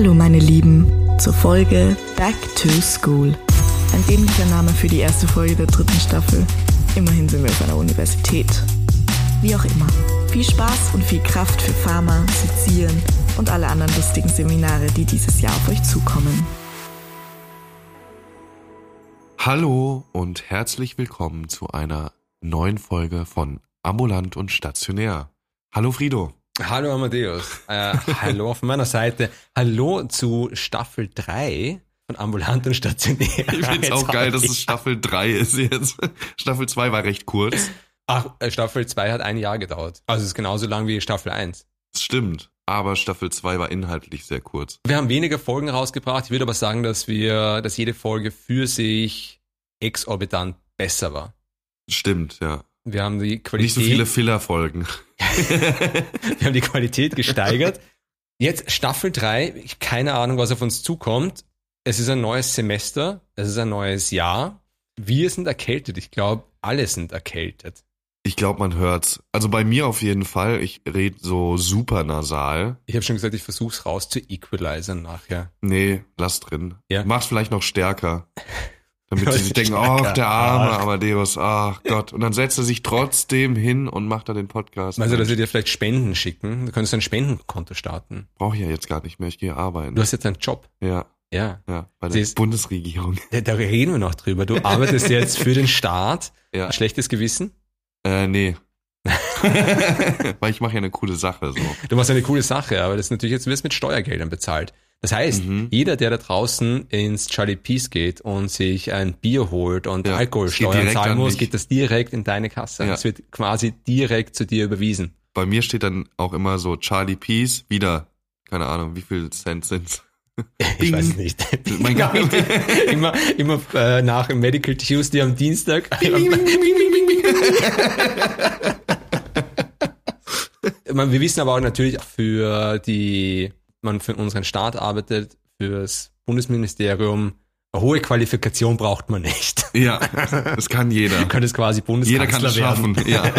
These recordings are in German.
Hallo meine Lieben zur Folge Back to School. Ein dämlicher Name für die erste Folge der dritten Staffel. Immerhin sind wir auf einer Universität. Wie auch immer. Viel Spaß und viel Kraft für Pharma, Sezieren und alle anderen lustigen Seminare, die dieses Jahr auf euch zukommen. Hallo und herzlich willkommen zu einer neuen Folge von Ambulant und Stationär. Hallo Frido. Hallo Amadeus. Äh, hallo auf meiner Seite. Hallo zu Staffel 3 von Ambulant und Stationär. Ich find's auch geil, dass es Staffel 3 ist jetzt. Staffel 2 war recht kurz. Ach, äh, Staffel 2 hat ein Jahr gedauert. Also es ist genauso lang wie Staffel 1. Das stimmt. Aber Staffel 2 war inhaltlich sehr kurz. Wir haben weniger Folgen rausgebracht. Ich würde aber sagen, dass wir, dass jede Folge für sich exorbitant besser war. Stimmt, ja. Wir haben die Qualität. Nicht so viele Filler-Folgen. wir haben die Qualität gesteigert. Jetzt Staffel 3, keine Ahnung, was auf uns zukommt. Es ist ein neues Semester, es ist ein neues Jahr. Wir sind erkältet. Ich glaube, alle sind erkältet. Ich glaube, man hört's. Also bei mir auf jeden Fall. Ich rede so super nasal. Ich habe schon gesagt, ich versuch's raus zu equalisen nachher. Nee, lass drin. Ja. Mach's vielleicht noch stärker. Damit Ja, sie sich denken, oh, der arme. Amadeus, ach Gott. Und dann setzt er sich trotzdem hin und macht da den Podcast. Also, dass wir dir vielleicht Spenden schicken. Du könntest ein Spendenkonto starten. Brauche ich ja jetzt gar nicht mehr, ich gehe arbeiten. Du hast jetzt einen Job. ja, Ja. ja, bei der Siehst- Bundesregierung. Da, da reden wir noch drüber. Du arbeitest jetzt für den Staat. Ja. Schlechtes Gewissen. Äh, nee. Weil ich mache ja eine coole Sache so. Du machst eine coole Sache, aber das ist natürlich jetzt wird mit Steuergeldern bezahlt. Das heißt, Mhm. jeder, der da draußen ins Charlie Peace geht und sich ein Bier holt und Ja, Alkoholsteuern zahlen muss, geht das direkt in deine Kasse. Ja. Es wird quasi direkt zu dir überwiesen. Bei mir steht dann auch immer so Charlie Peace, wieder, keine Ahnung, wie viel Cent sind's? Ich Ding. weiß nicht. Mein Gott. immer immer äh, nach dem Medical Tuesday am Dienstag. Man, wir wissen aber auch natürlich für die, man für unseren Staat arbeitet, fürs Bundesministerium, eine hohe Qualifikation braucht man nicht. Ja, das kann jeder. Du könntest quasi Jeder kann Bundeskanzler werden. schaffen. Ja.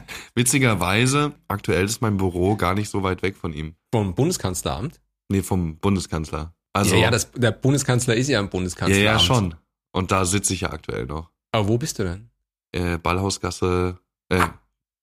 Witzigerweise, aktuell ist mein Büro gar nicht so weit weg von ihm. Vom Bundeskanzleramt. Nee, vom Bundeskanzler. Also, ja, ja, das, der Bundeskanzler ist ja ein ja, Bundeskanzleramt. ja, schon. Und da sitze ich ja aktuell noch. Aber wo bist du denn? Äh, Ballhausgasse, äh,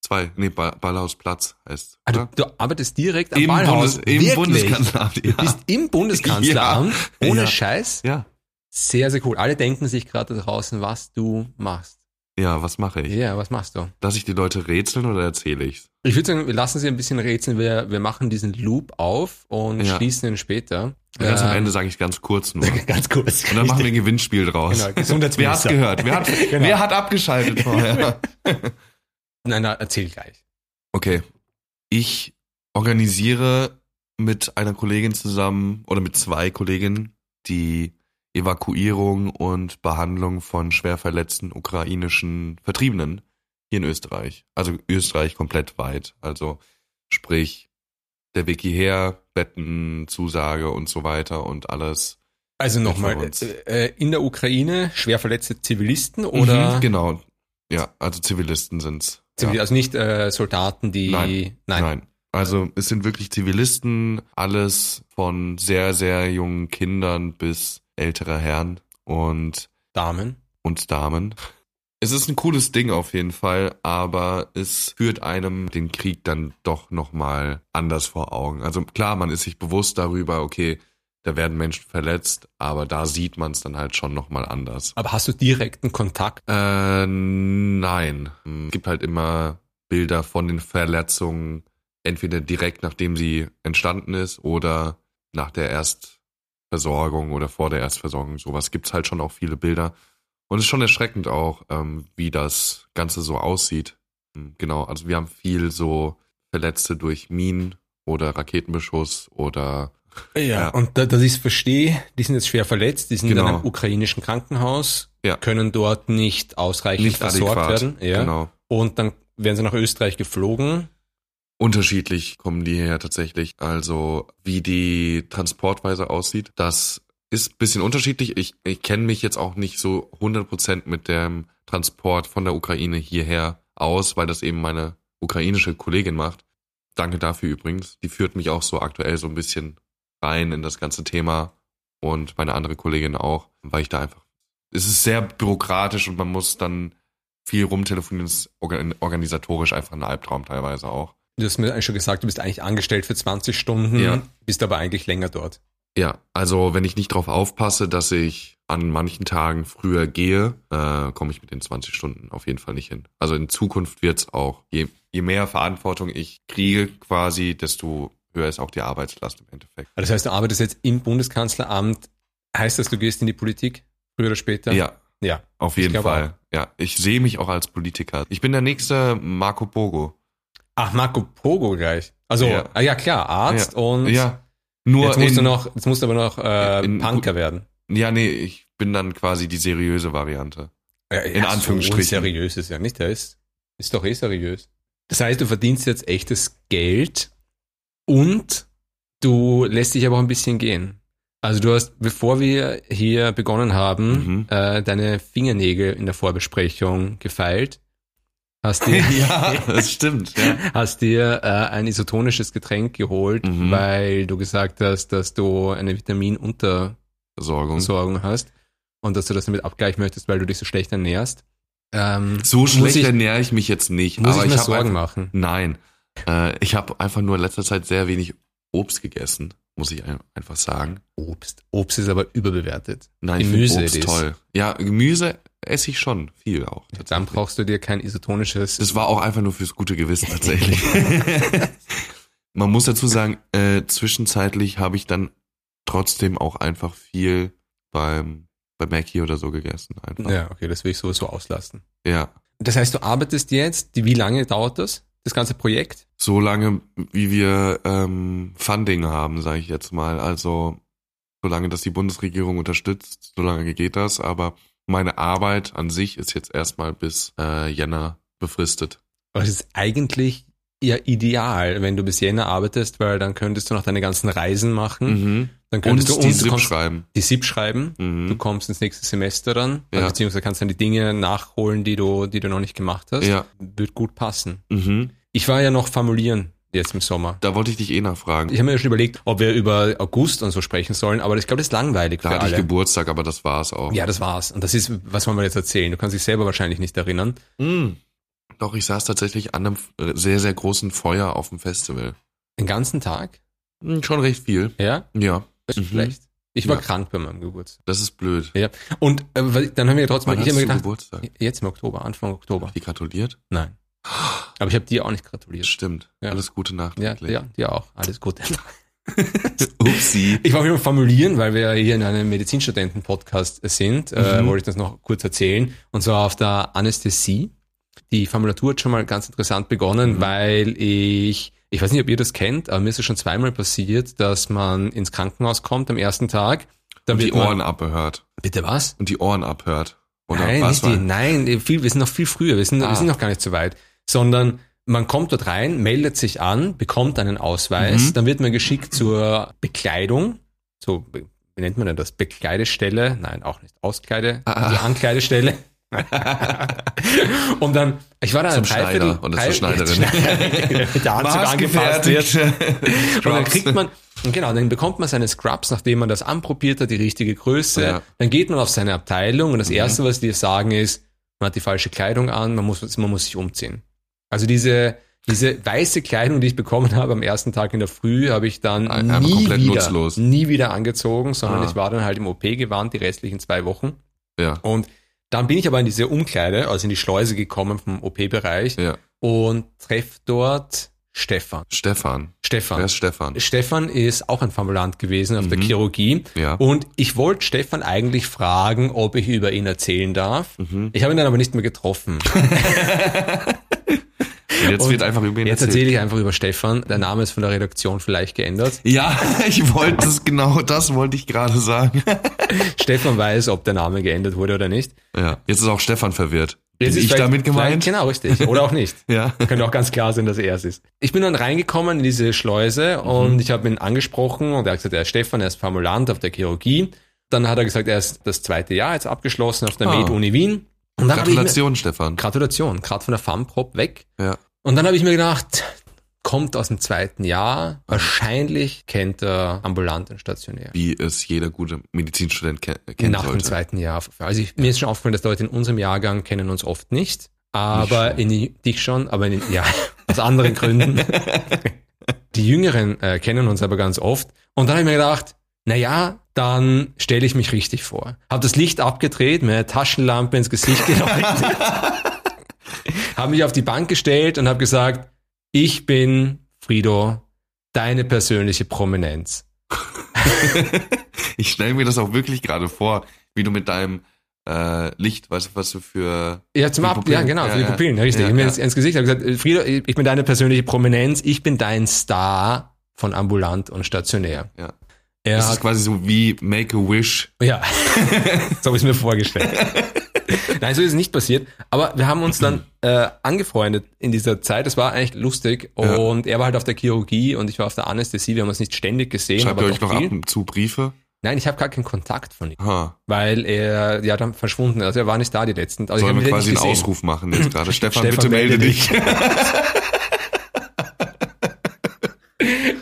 zwei, nee, ba Ballhausplatz heißt. Ah, du, arbeitest direkt am Im, Ballhaus. Bundes, im Wirklich? Bundeskanzleramt. Du bist im Bundeskanzleramt, Ja. ohne Ja. Scheiß. Ja. Sehr, sehr cool. Alle denken sich gerade da draußen, was du machst. Ja, was mache ich? Ja, was machst du? Lass ich die Leute rätseln oder erzähle ich's? Ich würde sagen, wir lassen sie ein bisschen rätseln. Wir, wir machen diesen Loop auf und Ja. schließen ihn später. Ganz am Ähm, Ende sage ich ganz kurz nur. Und Ganz kurz. dann machen wir ein Gewinnspiel draus. Genau, Gesundheitsminister. Wer hat's gehört? Wer hat, Genau. wer hat abgeschaltet vorher? Nein, nein, erzähl gleich. Okay. Ich organisiere mit einer Kollegin zusammen oder mit zwei Kolleginnen die Evakuierung und Behandlung von schwer verletzten ukrainischen Vertriebenen hier in Österreich. Also Österreich komplett weit. Also sprich der Weg hierher, Betten, Zusage und so weiter und alles. Also nochmal, uns. äh, in der Ukraine schwer verletzte Zivilisten oder Mhm, genau. Ja, also Zivilisten sind's. Zivil, ja. also nicht äh, Soldaten, die Nein. Nein. Also es sind wirklich Zivilisten, alles von sehr, sehr jungen Kindern bis ältere Herren und, Damen. und Damen. Es ist ein cooles Ding auf jeden Fall, aber es führt einem den Krieg dann doch nochmal anders vor Augen. Also klar, man ist sich bewusst darüber, okay, da werden Menschen verletzt, aber da sieht man es dann halt schon nochmal anders. Aber hast du direkten Kontakt? Äh, nein. Es gibt halt immer Bilder von den Verletzungen, entweder direkt nachdem sie entstanden ist oder nach der Erstversorgung oder vor der Erstversorgung. Sowas gibt's halt schon auch viele Bilder. Und es ist schon erschreckend auch, ähm, wie das Ganze so aussieht. Hm, Genau, also wir haben viel so Verletzte durch Minen oder Raketenbeschuss oder Ja. Und da, dass ich es verstehe, die sind jetzt schwer verletzt, die sind in Genau. einem ukrainischen Krankenhaus, Ja. können dort nicht ausreichend nicht versorgt adäquat. werden. Ja. Genau. Und dann werden sie nach Österreich geflogen. Unterschiedlich kommen die her tatsächlich. Also wie die Transportweise aussieht, das ist ein bisschen unterschiedlich. Ich, ich kenne mich jetzt auch nicht so 100% mit dem Transport von der Ukraine hierher aus, weil das eben meine ukrainische Kollegin macht. Danke dafür übrigens. Die führt mich auch so aktuell so ein bisschen rein in das ganze Thema und meine andere Kollegin auch, weil ich da einfach, es ist sehr bürokratisch und man muss dann viel rumtelefonieren, das ist organ- organisatorisch einfach ein Albtraum teilweise auch. Du hast mir eigentlich schon gesagt, du bist eigentlich angestellt für 20 Stunden, Ja. bist aber eigentlich länger dort. Ja, also wenn ich nicht darauf aufpasse, dass ich an manchen Tagen früher gehe, äh, komme ich mit den 20 Stunden auf jeden Fall nicht hin. Also in Zukunft wird's auch, je, je mehr Verantwortung ich kriege quasi, desto höher ist auch die Arbeitslast im Endeffekt. Also Das heißt, du arbeitest jetzt im Bundeskanzleramt. Heißt das, du gehst in die Politik früher oder später? Ja, Ja. auf jeden Fall. Ja, ich sehe mich auch als Politiker. Ich bin der nächste Marco Pogo. Ach, Marco Pogo gleich. Also, Ja. ah, ja klar, Arzt Ja. und Ja, nur jetzt musst in, du noch, jetzt musst du aber noch äh, in- Punker werden. Ja, nee, ich bin dann quasi die seriöse Variante. In Anführungsstrichen. So seriös ist ja nicht, der ist, ist doch eh seriös. Das heißt, du verdienst jetzt echtes Geld und du lässt dich aber auch ein bisschen gehen. Also du hast, bevor wir hier begonnen haben, Mhm. äh, deine Fingernägel in der Vorbesprechung gefeilt. Hast dir, ja, das stimmt. Ja. hast dir äh, ein isotonisches Getränk geholt, Mhm. weil du gesagt hast, dass du eine Vitaminunterversorgung Versorgung. hast und dass du das damit abgleichen möchtest, weil du dich so schlecht ernährst. Ähm, So schlecht ich- ernähre ich mich jetzt nicht. muss aber ich mir hab Sorgen einfach, machen. Nein. Äh, ich habe einfach nur in letzter Zeit sehr wenig Obst gegessen, muss ich ein- einfach sagen. Obst. Obst ist aber überbewertet. Nein, Gemüse ich Obst ist- toll. Ja, Gemüse esse ich schon viel auch. Dann brauchst du dir kein isotonisches. Das war auch einfach nur fürs gute Gewissen tatsächlich. Man muss dazu sagen, äh, zwischenzeitlich habe ich dann trotzdem auch einfach viel beim bei Mackie oder so gegessen einfach. ja, okay, das will ich sowieso auslassen. ja. Das heißt, du arbeitest jetzt, wie lange dauert das? Das ganze Projekt? so lange, wie wir ähm, Funding haben, sage ich jetzt mal. Also solange das die Bundesregierung unterstützt, solange geht das. Aber meine Arbeit an sich ist jetzt erstmal bis äh, Jänner befristet. Aber es ist eigentlich ja ideal, wenn du bis Jänner arbeitest, weil dann könntest du noch deine ganzen Reisen machen. Mhm. Dann Und könntest du die und du SIP kannst schreiben. die SIP schreiben. Mhm. Du kommst ins nächste Semester dann, Ja. beziehungsweise kannst dann die Dinge nachholen, die du, die du noch nicht gemacht hast. Ja. Wird gut passen. Mhm. Ich war ja noch formulieren jetzt im Sommer. Da wollte ich dich eh nachfragen. Ich habe mir ja schon überlegt, ob wir über August und so sprechen sollen, aber ich glaube, das ist langweilig da für hatte ich alle. Geburtstag, aber das war's auch. Ja, das war's. Und das ist, was wollen wir jetzt erzählen? Du kannst dich selber wahrscheinlich nicht erinnern. Mhm. Doch, ich saß tatsächlich an einem äh, sehr, sehr großen Feuer auf dem Festival. Den ganzen Tag? Mhm, schon recht viel. Ja? Ja, ist Mhm. schlecht. Ich war Ja. krank bei meinem Geburtstag. das ist blöd. Ja. Und äh, dann haben wir trotzdem, Wann ich hast gedacht, Geburtstag? jetzt im Oktober, Anfang Oktober. Die gratuliert? Nein. Aber ich habe dir auch nicht gratuliert. Stimmt. Ja. Alles Gute Ja, nachträglich. ja, dir auch. Alles Gute. Upsi. Ich war wieder formulieren, weil wir hier in einem Medizinstudenten-Podcast sind, äh, Mhm. wollte ich das noch kurz erzählen. Und zwar auf der Anästhesie. Die Formulatur hat schon mal ganz interessant begonnen, Mhm. weil ich, ich weiß nicht, ob ihr das kennt, aber mir ist es schon zweimal passiert, dass man ins Krankenhaus kommt am ersten Tag. Dann Und die wird man, Ohren abhört. Bitte was? Und die Ohren abhört. Oder nein, was nicht die, nein, viel, wir sind noch viel früher, wir sind, wir Ah. sind noch gar nicht so weit, sondern man kommt dort rein, meldet sich an, bekommt einen Ausweis, Mhm. dann wird man geschickt zur Bekleidung, so, wie nennt man denn das? Bekleidestelle? Nein, auch nicht. Auskleide, Ah. also Ankleidestelle. Und dann, ich war da Zum Schneider oder zur Schneiderin. Mit der Anzug angepasst wird. Und dann kriegt man, und genau, dann bekommt man seine Scrubs, nachdem man das anprobiert hat, die richtige Größe. Ja. Dann geht man auf seine Abteilung und das Mhm. Erste, was die sagen, ist, man hat die falsche Kleidung an, man muss, man muss sich umziehen. Also diese, diese weiße Kleidung, die ich bekommen habe am ersten Tag in der Früh, habe ich dann Ein- einfach nie komplett wieder, nutzlos. nie wieder angezogen, sondern Ah. ich war dann halt im OP-Gewand die restlichen zwei Wochen. Ja, Und dann bin ich aber in diese Umkleide, also in die Schleuse gekommen vom OP-Bereich ja. und treff dort Stefan. Stefan. Stefan. Wer ist Stefan? Stefan ist auch ein Formulant gewesen auf der Mhm. Chirurgie. Ja. Und ich wollte Stefan eigentlich fragen, ob ich über ihn erzählen darf. Mhm. Ich habe ihn dann aber nicht mehr getroffen. Und jetzt Und wird einfach über ihn Jetzt erzähle ich einfach über Stefan. Der Name ist von der Redaktion vielleicht geändert. Ja, ich wollte es, genau das wollte ich gerade sagen. Stefan weiß, ob der Name geändert wurde oder nicht. Ja, jetzt ist auch Stefan verwirrt. Jetzt ist ich damit gemeint? Genau, richtig. Oder auch nicht. Ja. Könnte auch ganz klar sein, dass er es ist. Ich bin dann reingekommen in diese Schleuse Mhm. und ich habe ihn angesprochen und er hat gesagt, er ist Stefan, er ist Formulant auf der Chirurgie. Dann hat er gesagt, er ist das zweite Jahr jetzt abgeschlossen auf der Ah. Med-Uni Wien. Und dann ich mir, Gratulation, Stefan. Gratulation, gerade von der FAMPROP weg. Ja. Und dann habe ich mir gedacht, kommt aus dem zweiten Jahr. Wahrscheinlich kennt er ambulant und stationär. Wie es jeder gute Medizinstudent ke kennen Nach sollte. dem zweiten Jahr. Also ich, mir ist schon aufgefallen, dass Leute in unserem Jahrgang kennen uns oft nicht. Aber schon. in dich schon, aber in, ja, aus anderen Gründen. Die Jüngeren äh, kennen uns aber ganz oft. Und dann habe ich mir gedacht, na ja, dann stelle ich mich richtig vor. Habe das Licht abgedreht, mir eine Taschenlampe ins Gesicht geleuchtet, habe mich auf die Bank gestellt und habe gesagt, ich bin Frido, deine persönliche Prominenz. Ich stelle mir das auch wirklich gerade vor, wie du mit deinem äh, Licht, weißt du, was du für Ja, zum Ab, ja genau, Ja, für die ja. Pupillen, richtig. Ja, ich habe mir ja. ins, ins Gesicht habe gesagt, Frido, ich bin deine persönliche Prominenz, ich bin dein Star von ambulant und stationär. Ja. Er Das ist quasi so wie Make a Wish. ja, so habe ich es mir vorgestellt. Nein, so ist es nicht passiert. Aber wir haben uns dann äh, angefreundet in dieser Zeit. Das war eigentlich lustig. Ja. Und er war halt auf der Chirurgie und ich war auf der Anästhesie. Wir haben uns nicht ständig gesehen, Schreibt aber ihr euch doch noch ab viel. und zu Briefe? Nein, ich habe gar keinen Kontakt von ihm, Ha. weil er ja dann verschwunden ist. Also er war nicht da die letzten. Also ich Sollen wir quasi einen. Ausruf machen jetzt gerade? Stefan, Stefan, bitte melde melde dich.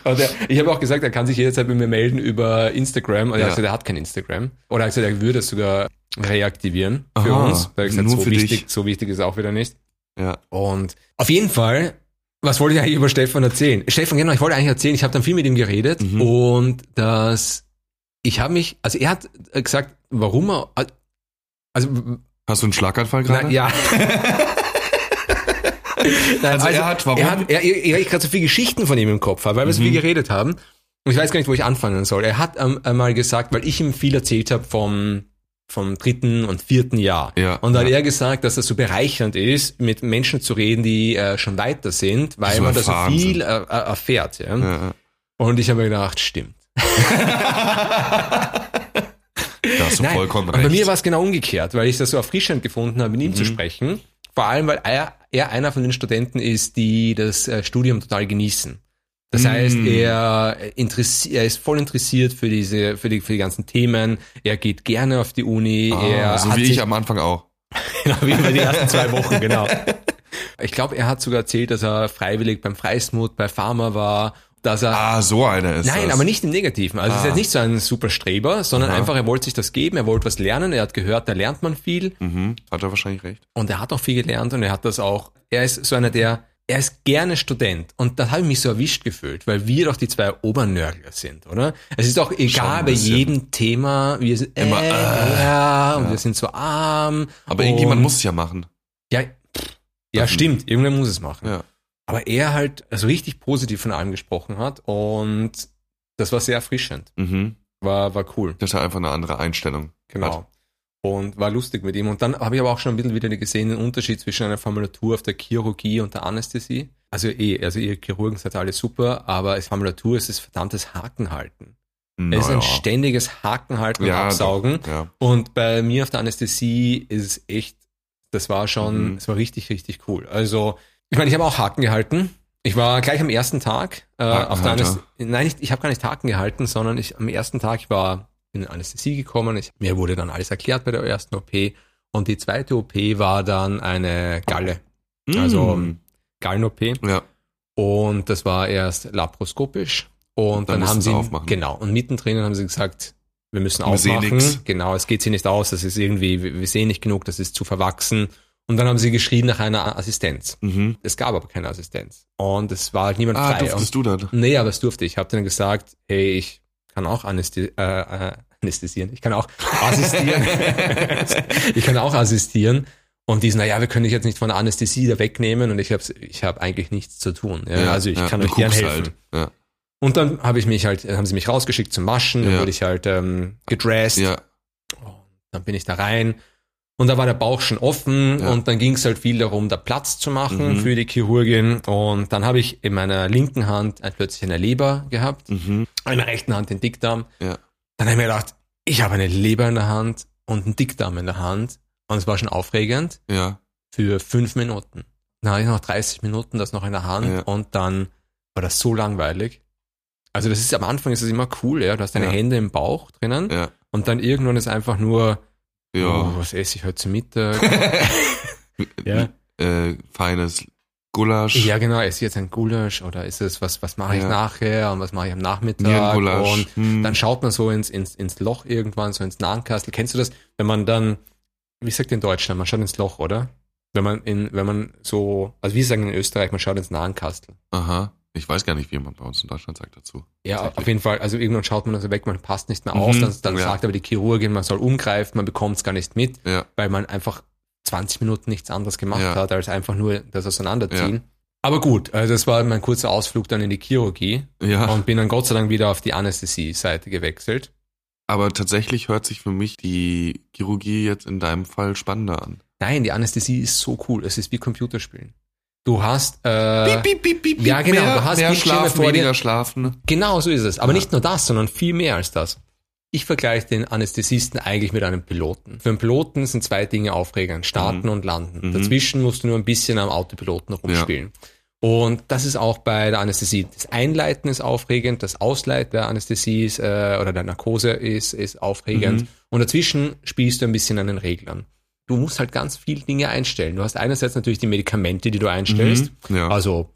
Und er, ich habe auch gesagt, er kann sich jederzeit bei mir melden über Instagram. Und er Ja. hat gesagt, er hat kein Instagram. Oder er hat gesagt, er würde es sogar reaktivieren für Aha, uns. Habe ich gesagt, nur so für wichtig, dich. so wichtig ist auch wieder nicht. Ja. Und auf jeden Fall, was wollte ich eigentlich über Stefan erzählen? Stefan, genau, ich wollte eigentlich erzählen, ich habe dann viel mit ihm geredet Mhm. und dass ich habe mich, also er hat gesagt, warum er, also Hast du einen Schlaganfall gerade? ja. Nein, Also er hat warum? Er hat, er, er, ich gerade so viele Geschichten von ihm im Kopf habe, weil wir so Mhm. viel geredet haben. Und ich weiß gar nicht, wo ich anfangen soll. Er hat ähm, einmal gesagt, weil ich ihm viel erzählt habe vom, vom dritten und vierten Jahr. Ja, Und da hat ja. er gesagt, dass das so bereichernd ist, mit Menschen zu reden, die äh, schon weiter sind, weil So man da so viel äh, äh, erfährt. Ja? Ja. Und ich habe mir gedacht, stimmt. Da hast du Nein, vollkommen recht. bei mir war es genau umgekehrt, weil ich das so erfrischend gefunden habe, mit ihm Mhm. zu sprechen. Vor allem, weil er, er einer von den Studenten ist, die das äh, Studium total genießen. Das Mm. heißt, er, interessi er ist voll interessiert für diese, für die, für die ganzen Themen. Er geht gerne auf die Uni. er ah, so hat wie ich am Anfang auch. Genau, wie über die ersten zwei Wochen, genau. Ich glaube, er hat sogar erzählt, dass er freiwillig beim Freismut bei Pharma war, dass er Ah, so einer ist Nein, das. aber nicht im Negativen. Also es ist Ah. jetzt nicht so ein super Streber, sondern Aha. einfach, er wollte sich das geben, er wollte was lernen, er hat gehört, da lernt man viel Mhm, hat er wahrscheinlich recht. und er hat auch viel gelernt und er hat das auch, er ist so einer, der, er ist gerne Student und da habe ich mich so erwischt gefühlt, weil wir doch die zwei Obernörgler sind, oder? Es ist doch egal bei jedem Thema, wir sind Immer, äh, äh, ja, und ja. wir sind so arm. Aber irgendjemand muss es ja machen. Ja, ja Das- stimmt, irgendwer muss es machen. Ja. Aber er halt also richtig positiv von allem gesprochen hat und das war sehr erfrischend. Mhm. War, war cool. Das ist halt einfach eine andere Einstellung. Genau. Hat. Und war lustig mit ihm. Und dann habe ich aber auch schon ein bisschen wieder gesehen, den Unterschied zwischen einer Formulatur auf der Chirurgie und der Anästhesie. Also eh, also ihr Chirurgen seid alle super, aber als Formulatur ist es verdammtes Hakenhalten. Es ist ein Naja. ständiges Hakenhalten und Ja, Absaugen. doch, Ja. Und bei mir auf der Anästhesie ist es echt, das war schon, Mhm. es war richtig, richtig cool. Also, ich meine, ich habe auch Haken gehalten. Ich war gleich am ersten Tag äh, auf der. Anästhesie. Nein, ich, ich habe gar nicht Haken gehalten, sondern ich am ersten Tag, ich war in Anästhesie gekommen. Ich, mir wurde dann alles erklärt bei der ersten OP. Und die zweite OP war dann eine Galle, Also, Mhm. Gallen-OP. ja. Und das war erst laparoskopisch. Und Dann dann, haben sie, aufmachen. genau, und mittendrin haben sie gesagt, wir müssen Wir aufmachen. Genau, es geht sie nicht aus, das ist irgendwie, wir sehen nicht genug, das ist zu verwachsen. Und dann haben sie geschrien nach einer Assistenz. Mhm. Es gab aber keine Assistenz. Und es war halt niemand Ah, frei. durftest Und, du das? nee, aber es durfte. Ich habe dann gesagt, hey, ich kann auch Anästhi äh, äh, anästhesieren. Ich kann auch assistieren. ich kann auch assistieren. Und die sind, naja, wir können dich jetzt nicht von der Anästhesie da wegnehmen. Und ich habe ich hab eigentlich nichts zu tun. Ja, also ich ja, kann euch gern helfen. Halt. Ja. Und dann habe ich mich halt, haben sie mich rausgeschickt zum Waschen, dann Ja. wurde ich halt ähm, gedressed. ja. Und dann bin ich da rein und da war der Bauch schon offen Ja. und dann ging es halt viel darum, da Platz zu machen Mhm. für die Chirurgin. Und dann habe ich in meiner linken Hand äh, plötzlich eine Leber gehabt, Mhm. in der rechten Hand den Dickdarm. Ja. Dann habe ich mir gedacht, ich habe eine Leber in der Hand und einen Dickdarm in der Hand. Und es war schon aufregend Ja. für fünf Minuten. Dann hatte ich noch 30 Minuten das noch in der Hand Ja. und dann war das so langweilig. Also das ist am Anfang ist es immer cool, ja. Du hast deine. Hände im Bauch drinnen und dann irgendwann ist einfach nur, Ja. oh, was esse ich heute zum Mittag? ja. äh, feines Gulasch. Ja, genau. Ist jetzt ein Gulasch oder ist es, was, was mache ich Ja. nachher und was mache ich am Nachmittag? Und Hm. dann schaut man so ins, ins, ins Loch irgendwann, so ins Nahenkastel. Kennst du das? Wenn man dann, wie sagt in Deutschland, man schaut ins Loch, oder? Wenn man in, wenn man so, also wir sagen in Österreich, man schaut ins Nahenkastel. Aha. Ich weiß gar nicht, wie man bei uns in Deutschland sagt dazu. Ja, auf jeden Fall. Also irgendwann schaut man also weg, man passt nicht mehr auf. Mhm, Dann, dann ja. sagt aber die Chirurgin, man soll umgreifen, man bekommt es gar nicht mit, Ja. weil man einfach 20 Minuten nichts anderes gemacht Ja. hat, als einfach nur das Auseinanderziehen. Aber gut, also das war mein kurzer Ausflug dann in die Chirurgie Ja. und bin dann Gott sei Dank wieder auf die Anästhesie-Seite gewechselt. Aber tatsächlich hört sich für mich die Chirurgie jetzt in deinem Fall spannender an. Nein, die Anästhesie ist so cool. Es ist wie Computerspielen. Du hast äh, piep, piep, piep, ja, genau, Mehr, du hast mehr Bildschirme schlafen, vor dir. weniger schlafen. Genau so ist es. Aber Ja. nicht nur das, sondern viel mehr als das. Ich vergleiche den Anästhesisten eigentlich mit einem Piloten. Für einen Piloten sind zwei Dinge aufregend, starten und landen. Mhm. Dazwischen musst du nur ein bisschen am Autopiloten rumspielen. Und das ist auch bei der Anästhesie. Das Einleiten ist aufregend, das Ausleiten der Anästhesie ist, äh, oder der Narkose ist, ist aufregend. Mhm. Und dazwischen spielst du ein bisschen an den Reglern. Du musst halt ganz viele Dinge einstellen. Du hast einerseits natürlich die Medikamente, die du einstellst. Mhm. Ja. Also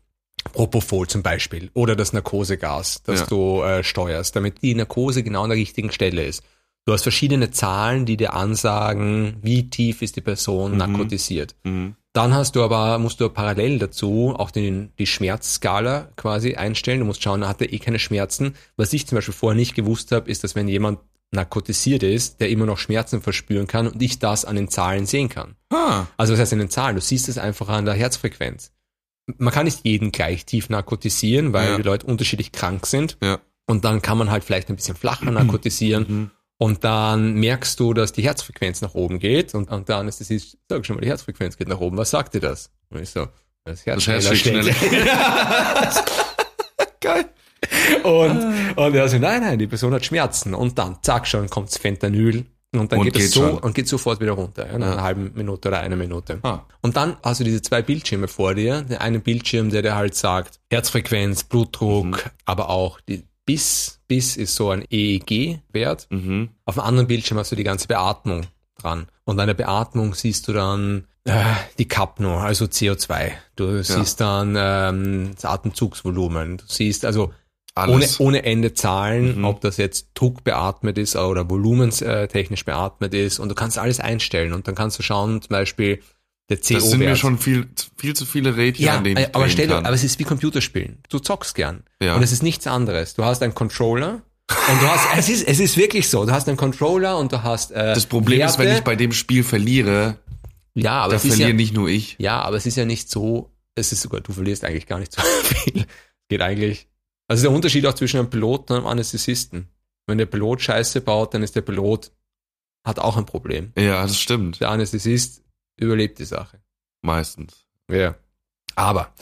Propofol zum Beispiel oder das Narkosegas, das Ja. du äh, steuerst, damit die Narkose genau an der richtigen Stelle ist. Du hast verschiedene Zahlen, die dir ansagen, wie tief ist die Person Mhm. narkotisiert. Mhm. Dann hast du aber, musst du parallel dazu auch den, die Schmerzskala quasi einstellen. Du musst schauen, hat er eh keine Schmerzen. Was ich zum Beispiel vorher nicht gewusst habe, ist, dass wenn jemand narkotisiert ist, der immer noch Schmerzen verspüren kann und ich das an den Zahlen sehen kann. Ah, Also was heißt in den Zahlen? Du siehst es einfach an der Herzfrequenz. Man kann nicht jeden gleich tief narkotisieren, weil Ja. die Leute unterschiedlich krank sind. ja. Und dann kann man halt vielleicht ein bisschen flacher narkotisieren. Mhm. Und dann merkst du, dass die Herzfrequenz nach oben geht. Und, und dann ist es, sag schon mal, die Herzfrequenz geht nach oben. Was sagt dir das? Und ich so, das Herz, Das Herz schneller schlägt. Geil. Und, und er so, nein, nein, die Person hat Schmerzen. Und dann, zack, schon kommt's Fentanyl. Und dann Und geht es geht so schon. und geht sofort wieder runter, ja, nach Ja. einer halben Minute oder einer Minute. Ah. Und dann hast du diese zwei Bildschirme vor dir. Der eine Bildschirm, der dir halt sagt, Herzfrequenz, Blutdruck, Mhm. aber auch die BIS. BIS ist so ein EEG-Wert. Mhm. Auf dem anderen Bildschirm hast du die ganze Beatmung dran. Und an der Beatmung siehst du dann äh, die Kapno, also CO2. Du siehst dann ähm, das Atemzugsvolumen. Du siehst also Alles. ohne Ende Zahlen, Mhm. ob das jetzt Druck beatmet ist oder volumenstechnisch beatmet ist. Und du kannst alles einstellen. Und dann kannst du schauen, zum Beispiel der CO-Wert. das sind mir schon viel, viel zu viele Rädchen, Ja, an denen ich äh, aber drehen stell dir, aber es ist wie Computerspielen. Du zockst gern. Ja. Und es ist nichts anderes. Du hast einen Controller und du hast, es ist, es ist wirklich so. Du hast einen Controller und du hast, äh, das Problem ist, wenn Werte. ich bei dem Spiel verliere, ja, aber da verliere ja, nicht nur ich. ja, aber es ist ja nicht so, es ist sogar, du verlierst eigentlich gar nicht so viel. Geht eigentlich, also der Unterschied auch zwischen einem Piloten und einem Anästhesisten. Wenn der Pilot Scheiße baut, dann ist der Pilot, hat auch ein Problem. Ja, das stimmt. Der Anästhesist überlebt die Sache. Meistens. Ja. Aber,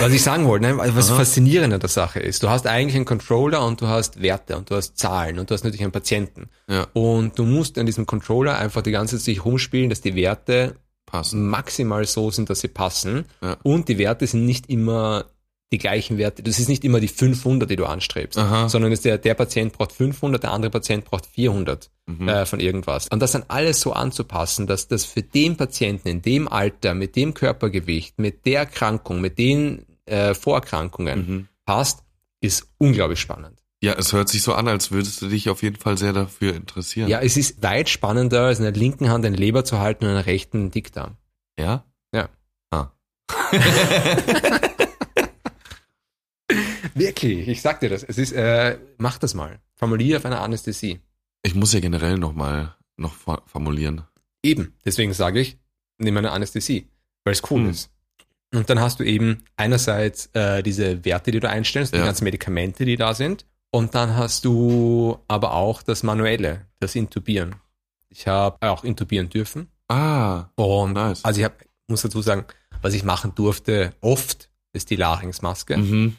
was ich sagen wollte, ne, was faszinierend an der Sache ist, du hast eigentlich einen Controller und du hast Werte und du hast Zahlen und du hast natürlich einen Patienten. Ja, Und du musst an diesem Controller einfach die ganze Zeit sich rumspielen, dass die Werte passen. maximal so sind, dass sie passen. Ja. Und die Werte sind nicht immer die gleichen Werte. Das ist nicht immer die 500, die du anstrebst, Aha. sondern ist der, der Patient braucht 500, der andere Patient braucht 400 Mhm. äh, von irgendwas. Und das dann alles so anzupassen, dass das für den Patienten in dem Alter, mit dem Körpergewicht, mit der Erkrankung, mit den äh, Vorerkrankungen Mhm. passt, ist unglaublich spannend. Ja, es hört sich so an, als würdest du dich auf jeden Fall sehr dafür interessieren. Ja, es ist weit spannender, als in der linken Hand eine Leber zu halten und in der rechten einen Dickdarm. Ja? Ja. Ah. Wirklich, ich sag dir das. Es ist, äh, mach das mal. Formulier auf einer Anästhesie. Ich muss ja generell nochmal noch for- formulieren. Eben. Deswegen sage ich, nimm eine Anästhesie, weil es cool Hm. ist. Und dann hast du eben einerseits äh, diese Werte, die du einstellst, die Ja. ganzen Medikamente, die da sind. Und dann hast du aber auch das Manuelle, das Intubieren. Ich habe auch intubieren dürfen. Ah, Und nice. also ich hab, muss dazu sagen, was ich machen durfte, oft ist die Larynxmaske. Mhm.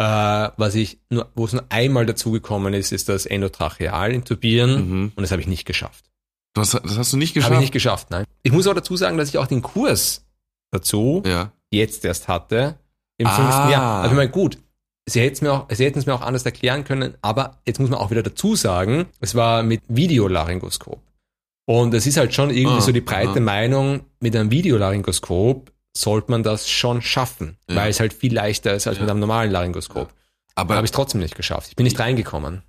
Äh, was ich nur, wo es nur einmal dazugekommen ist, ist das Endotracheal intubieren. Mhm. Und das habe ich nicht geschafft. Du hast, das hast du nicht Habe geschafft? ich nicht geschafft, nein. Ich muss auch dazu sagen, dass ich auch den Kurs dazu ja. jetzt erst hatte, im Ah. fünften Jahr. Also ich meine, gut, sie hätten es mir auch, sie hätten es mir auch anders erklären können, aber jetzt muss man auch wieder dazu sagen, es war mit Videolaryngoskop. Und es ist halt schon irgendwie Ah, so die breite aha. Meinung, mit einem Videolaryngoskop sollte man das schon schaffen, Ja. weil es halt viel leichter ist als Ja. mit einem normalen Laryngoskop. Aber Habe ich trotzdem nicht geschafft. Ich bin nicht reingekommen.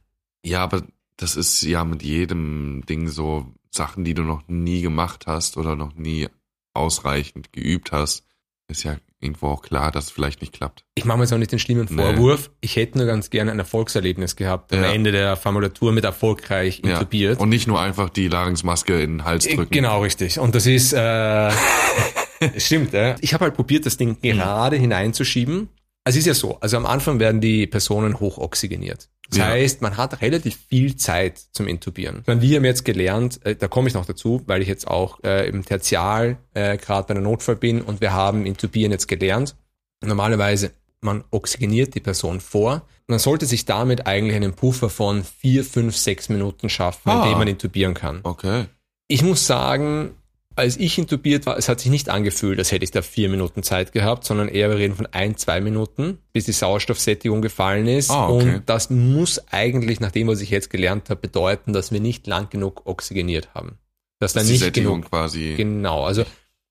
Ja, aber das ist ja mit jedem Ding so Sachen, die du noch nie gemacht hast oder noch nie ausreichend geübt hast, ist ja irgendwo auch klar, dass es vielleicht nicht klappt. Ich mache mir jetzt auch nicht den schlimmen Nee. Vorwurf. Ich hätte nur ganz gerne ein Erfolgserlebnis gehabt. Am Ja. Ende der Formulatur mit erfolgreich Ja. intubiert. Und nicht nur einfach die Larynxmaske in den Hals Äh, drücken. Genau, richtig. Und das ist, äh, stimmt, ja. Ich habe halt probiert, das Ding gerade hineinzuschieben. Also es ist ja so, also am Anfang werden die Personen hochoxygeniert. Das Ja. heißt, man hat relativ viel Zeit zum Intubieren. Meine, wir haben jetzt gelernt, äh, da komme ich noch dazu, weil ich jetzt auch äh, im Tertial äh, gerade bei einer Notfall bin und wir haben Intubieren jetzt gelernt. Normalerweise, man oxygeniert die Person vor. Man sollte sich damit eigentlich einen Puffer von vier, fünf, sechs Minuten schaffen, Ah. indem man intubieren kann. Okay. Ich muss sagen, als ich intubiert war, es hat sich nicht angefühlt, als hätte ich da vier Minuten Zeit gehabt, sondern eher wir reden von ein, zwei Minuten, bis die Sauerstoffsättigung gefallen ist. Ah, okay. Und das muss eigentlich, nach dem, was ich jetzt gelernt habe, bedeuten, dass wir nicht lang genug oxygeniert haben. Dass da Dass die nicht Sättigung genug, quasi genau, also,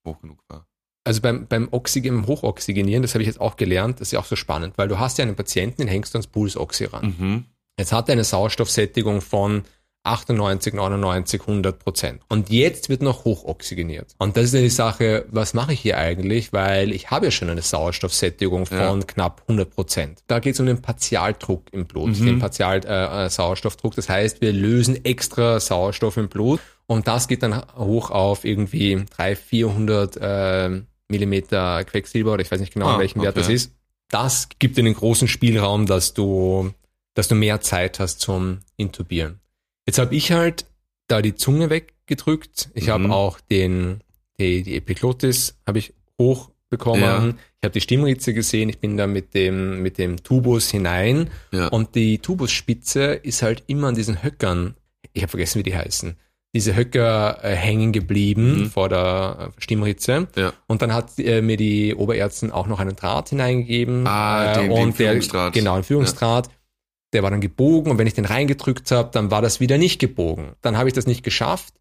hoch genug war. also beim, beim Oxygen, Hochoxygenieren, das habe ich jetzt auch gelernt, das ist ja auch so spannend, weil du hast ja einen Patienten, den hängst du ans Pulsoxy ran. Mhm. Jetzt hat er eine Sauerstoffsättigung von 98, 99, 100 Prozent. Und jetzt wird noch hochoxygeniert. Und das ist ja die Sache, was mache ich hier eigentlich? Weil ich habe ja schon eine Sauerstoffsättigung von Ja. knapp 100 Prozent. Da geht es um den Partialdruck im Blut, Mhm. den Partial-Sauerstoffdruck. Äh, Sauerstoffdruck. das heißt, wir lösen extra Sauerstoff im Blut und das geht dann hoch auf irgendwie 300, 400 äh, Millimeter Quecksilber oder ich weiß nicht genau, Ah, welchen Wert okay. das ist. Das gibt dir den großen Spielraum, dass du dass du mehr Zeit hast zum Intubieren. Jetzt habe ich halt da die Zunge weggedrückt. Ich Mhm. habe auch den, die, die Epiglotis habe ich hochbekommen. Ja. Ich habe die Stimmritze gesehen. Ich bin da mit dem, mit dem Tubus hinein. Ja. Und die Tubusspitze ist halt immer an diesen Höckern, ich habe vergessen, wie die heißen, diese Höcker äh, hängen geblieben Mhm. vor der äh, Stimmritze. ja. Und dann hat äh, mir die Oberärztin auch noch einen Draht hineingegeben. Ah, den- den und der, Führungsdraht. Genau, ein Führungsdraht. Der war dann gebogen und wenn ich den reingedrückt habe, dann war das wieder nicht gebogen. Dann habe ich das nicht geschafft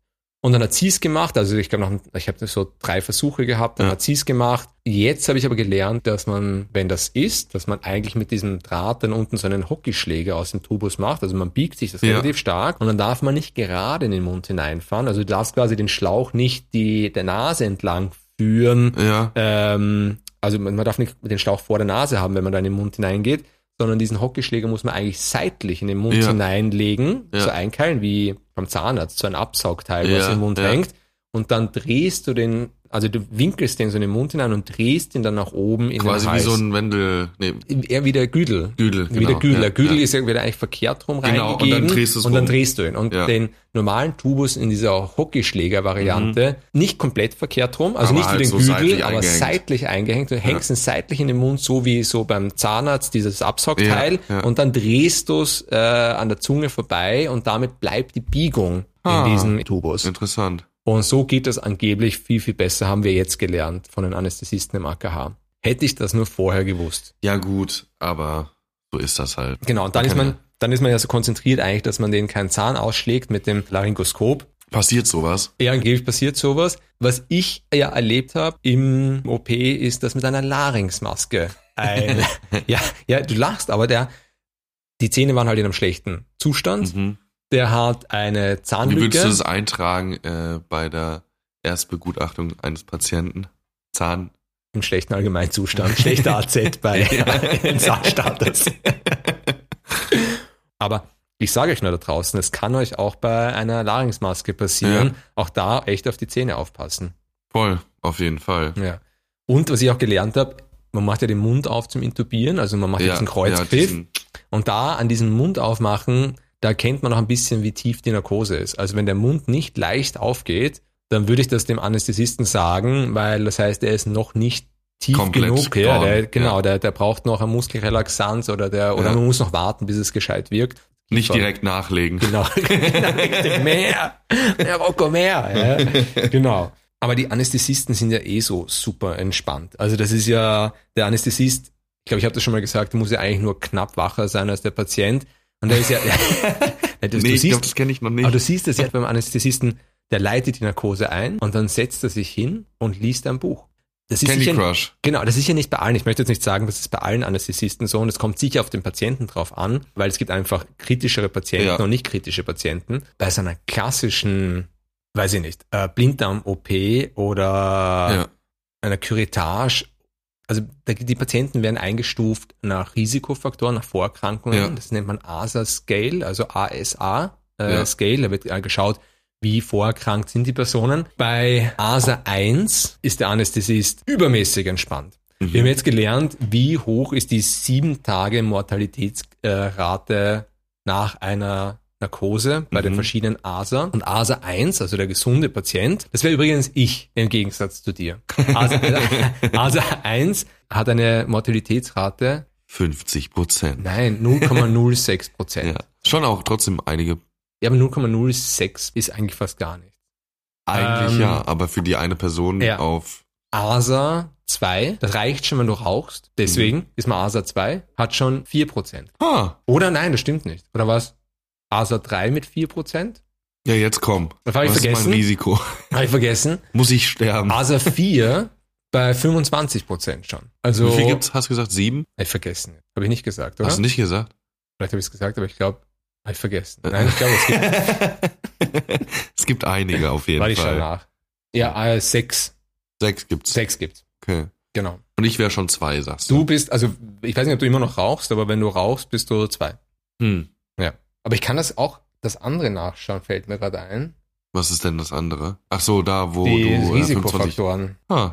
und dann hat sie es gemacht. Also ich glaube noch, ich habe so drei Versuche gehabt, dann Ja. hat sie es gemacht. Jetzt habe ich aber gelernt, dass man, wenn das ist, dass man eigentlich mit diesem Draht dann unten so einen Hockeyschläger aus dem Tubus macht. Also man biegt sich das Ja. relativ stark und dann darf man nicht gerade in den Mund hineinfahren. Also du darfst quasi den Schlauch nicht die der Nase entlang führen, Ja. ähm, also man man darf nicht den Schlauch vor der Nase haben, wenn man da in den Mund hineingeht, sondern diesen Hockeyschläger muss man eigentlich seitlich in den Mund Ja. hineinlegen, Ja. so einkeilen wie beim Zahnarzt, so ein Absaugteil, was im Mund hängt. Und dann drehst du den, also du winkelst den so in den Mund hinein und drehst ihn dann nach oben in Quasi den wie Hals. so ein Wendel. Nee, Eher wie der Güdel. Güdel. Wie der Güdel. ja, der Güdel ja. ist ja wieder eigentlich verkehrt rum Genau, und reingegeben. dann drehst du's Und dann drehst du ihn. Und Ja. den normalen Tubus in dieser Hockeyschläger-Variante nicht komplett verkehrt rum, also Mhm. Aber nicht wie halt den so Güdel, seitlich aber eingehängt. seitlich eingehängt. Du hängst ihn seitlich in den Mund, so wie so beim Zahnarzt dieses Absaugteil. Und dann drehst du es äh, an der Zunge vorbei und damit bleibt die Biegung Ah. in diesem Tubus. Interessant. Und so geht das angeblich viel, viel besser, haben wir jetzt gelernt von den Anästhesisten im AKH. Hätte ich das nur vorher gewusst. Ja, gut, aber so ist das halt. Genau, und dann ist man, dann ist man ja so konzentriert eigentlich, dass man den keinen Zahn ausschlägt mit dem Laryngoskop. Passiert sowas? Ja, angeblich passiert sowas. Was ich ja erlebt habe im OP, ist das mit einer Larynxmaske. Ein, ja, ja, du lachst, aber der, die Zähne waren halt in einem schlechten Zustand. Mhm. Der hat eine Wie Zahnlücke. würdest du das eintragen äh, bei der Erstbegutachtung eines Patienten? Zahn. Im schlechten Allgemeinzustand. Schlechter AZ bei ja. Zahnstatus. Aber ich sage euch nur da draußen, es kann euch auch bei einer Larynxmaske passieren. Ja. Auch da echt auf die Zähne aufpassen. Voll, auf jeden Fall. Ja. Und was ich auch gelernt habe, man macht ja den Mund auf zum Intubieren, also man macht ja, diesen Kreuzgriff. diesen- und da an diesem Mund aufmachen, da erkennt man auch ein bisschen, wie tief die Narkose ist. Also wenn der Mund nicht leicht aufgeht, dann würde ich das dem Anästhesisten sagen, weil das heißt, er ist noch nicht tief Komplett genug. Ja, der, genau, ja. Der, der braucht noch eine Muskelrelaxanz oder der, oder Ja. man muss noch warten, bis es gescheit wirkt. nicht direkt nachlegen. Genau. Mehr, mehr Rocco, mehr. Ja. Genau. Aber die Anästhesisten sind ja eh so super entspannt. Also das ist ja, der Anästhesist, ich glaube, ich habe das schon mal gesagt, der muss ja eigentlich nur knapp wacher sein als der Patient. Und der ist ja, ja du, nee, du ich glaube, siehst, das kenne ich noch nicht. aber du siehst das ja beim Anästhesisten, der leitet die Narkose ein und dann setzt er sich hin und liest ein Buch. das ist Candy sicher, Crush. Genau, das ist ja nicht bei allen. Ich möchte jetzt nicht sagen, das ist bei allen Anästhesisten so und es kommt sicher auf den Patienten drauf an, weil es gibt einfach kritischere Patienten Ja. und nicht kritische Patienten. Bei so einer klassischen, weiß ich nicht, äh, Blinddarm-OP oder Ja. einer Curettage, also die Patienten werden eingestuft nach Risikofaktoren, nach Vorerkrankungen. Ja. Das nennt man ASA-Scale, also ASA äh, Ja. Scale. Da wird äh, geschaut, wie vorerkrankt sind die Personen. Bei ASA 1 ist der Anästhesist übermäßig entspannt. Mhm. Wir haben jetzt gelernt, wie hoch ist die sieben Tage Mortalitätsrate nach einer Narkose bei den Mhm. verschiedenen ASA. Und ASA 1, also der gesunde Patient, das wäre übrigens ich im Gegensatz zu dir. ASA, ASA 1 hat eine Mortalitätsrate, 50 Prozent. nein, 0,06 Prozent. Ja. Schon auch trotzdem einige. Ja, aber 0,06 ist eigentlich fast gar nicht. Eigentlich Ähm, ja, aber für die eine Person ja. auf. ASA 2, das reicht schon, wenn du rauchst. Deswegen ist man ASA 2, hat schon 4%. Ah, Oder nein, das stimmt nicht. Oder was? ASA 3 mit 4%? ja, jetzt komm. Das habe ich Was ist vergessen. mein Risiko? Habe ich vergessen. Muss ich sterben? ASA 4 bei 25% schon. Also, Wie viel gibt's? Hast du gesagt sieben? Hab ich vergessen. Habe ich nicht gesagt, oder? Hast du nicht gesagt? Vielleicht habe ich es gesagt, aber ich glaube, habe ich vergessen. Nein, ich glaube, es gibt, es gibt einige auf jeden warte ich schon Fall. nach. Ja, äh, 6. Sechs gibt's. 6 gibt's. Okay. Genau. Und ich wäre schon zwei, sagst Du du. bist, also, ich weiß nicht, ob du immer noch rauchst, aber wenn du rauchst, bist du 2. Hm. Aber ich kann das auch, das andere nachschauen, fällt mir gerade ein. Was ist denn das andere? Ach so, da wo die du äh, 25. Risikofaktoren. Ah.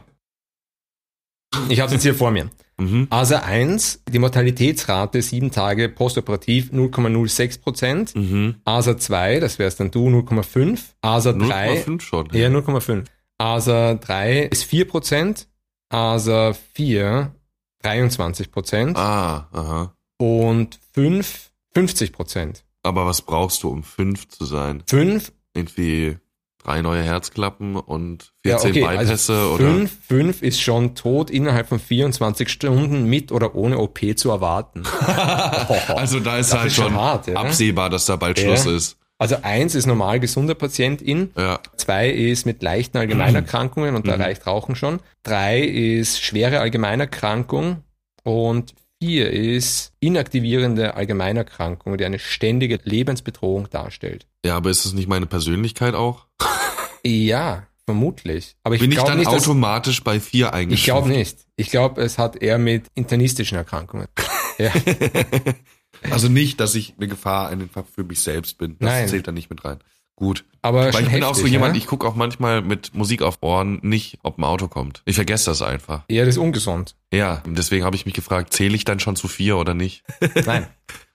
Ich habe es jetzt hier vor mir. Mhm. ASA 1, die Mortalitätsrate sieben Tage postoperativ 0,06 Prozent. Mhm. ASA 2, das wär's dann du, 0,5. ASA 3, 0,5 schon. ja 0,5. ASA 3 ist 4 Prozent. ASA 4 23 Prozent. Ah, aha. Und 5 50 Prozent. Aber was brauchst du, um fünf zu sein? 5 Irgendwie drei neue Herzklappen und Ja, 14 okay, Bypässe also oder? fünf, fünf ist schon tot innerhalb von 24 Stunden mit oder ohne OP zu erwarten. also da ist Das halt ist schon hart, ja. absehbar, dass da bald Ja. Schluss ist. Also eins ist normal gesunder Patientin, Ja. zwei ist mit leichten Allgemeinerkrankungen und da Mhm. reicht Rauchen schon, drei ist schwere Allgemeinerkrankung und vier ist inaktivierende Allgemeinerkrankung, die eine ständige Lebensbedrohung darstellt. Ja, aber ist es nicht meine Persönlichkeit auch? Ja, vermutlich. Aber ich Bin ich dann nicht, dass, automatisch bei vier eingestuft? ich glaube nicht. Ich glaube, es hat eher mit internistischen Erkrankungen. Ja. Also nicht, dass ich eine Gefahr für mich selbst bin. Das Nein. zählt da nicht mit rein. Gut. Aber Weil ich bin auch so heftig, jemand, ja? ich gucke auch manchmal mit Musik auf Ohren nicht, ob ein Auto kommt. Ich vergesse das einfach. Ja, das ist ungesund. Ja, deswegen habe ich mich gefragt, zähle ich dann schon zu vier oder nicht? Nein,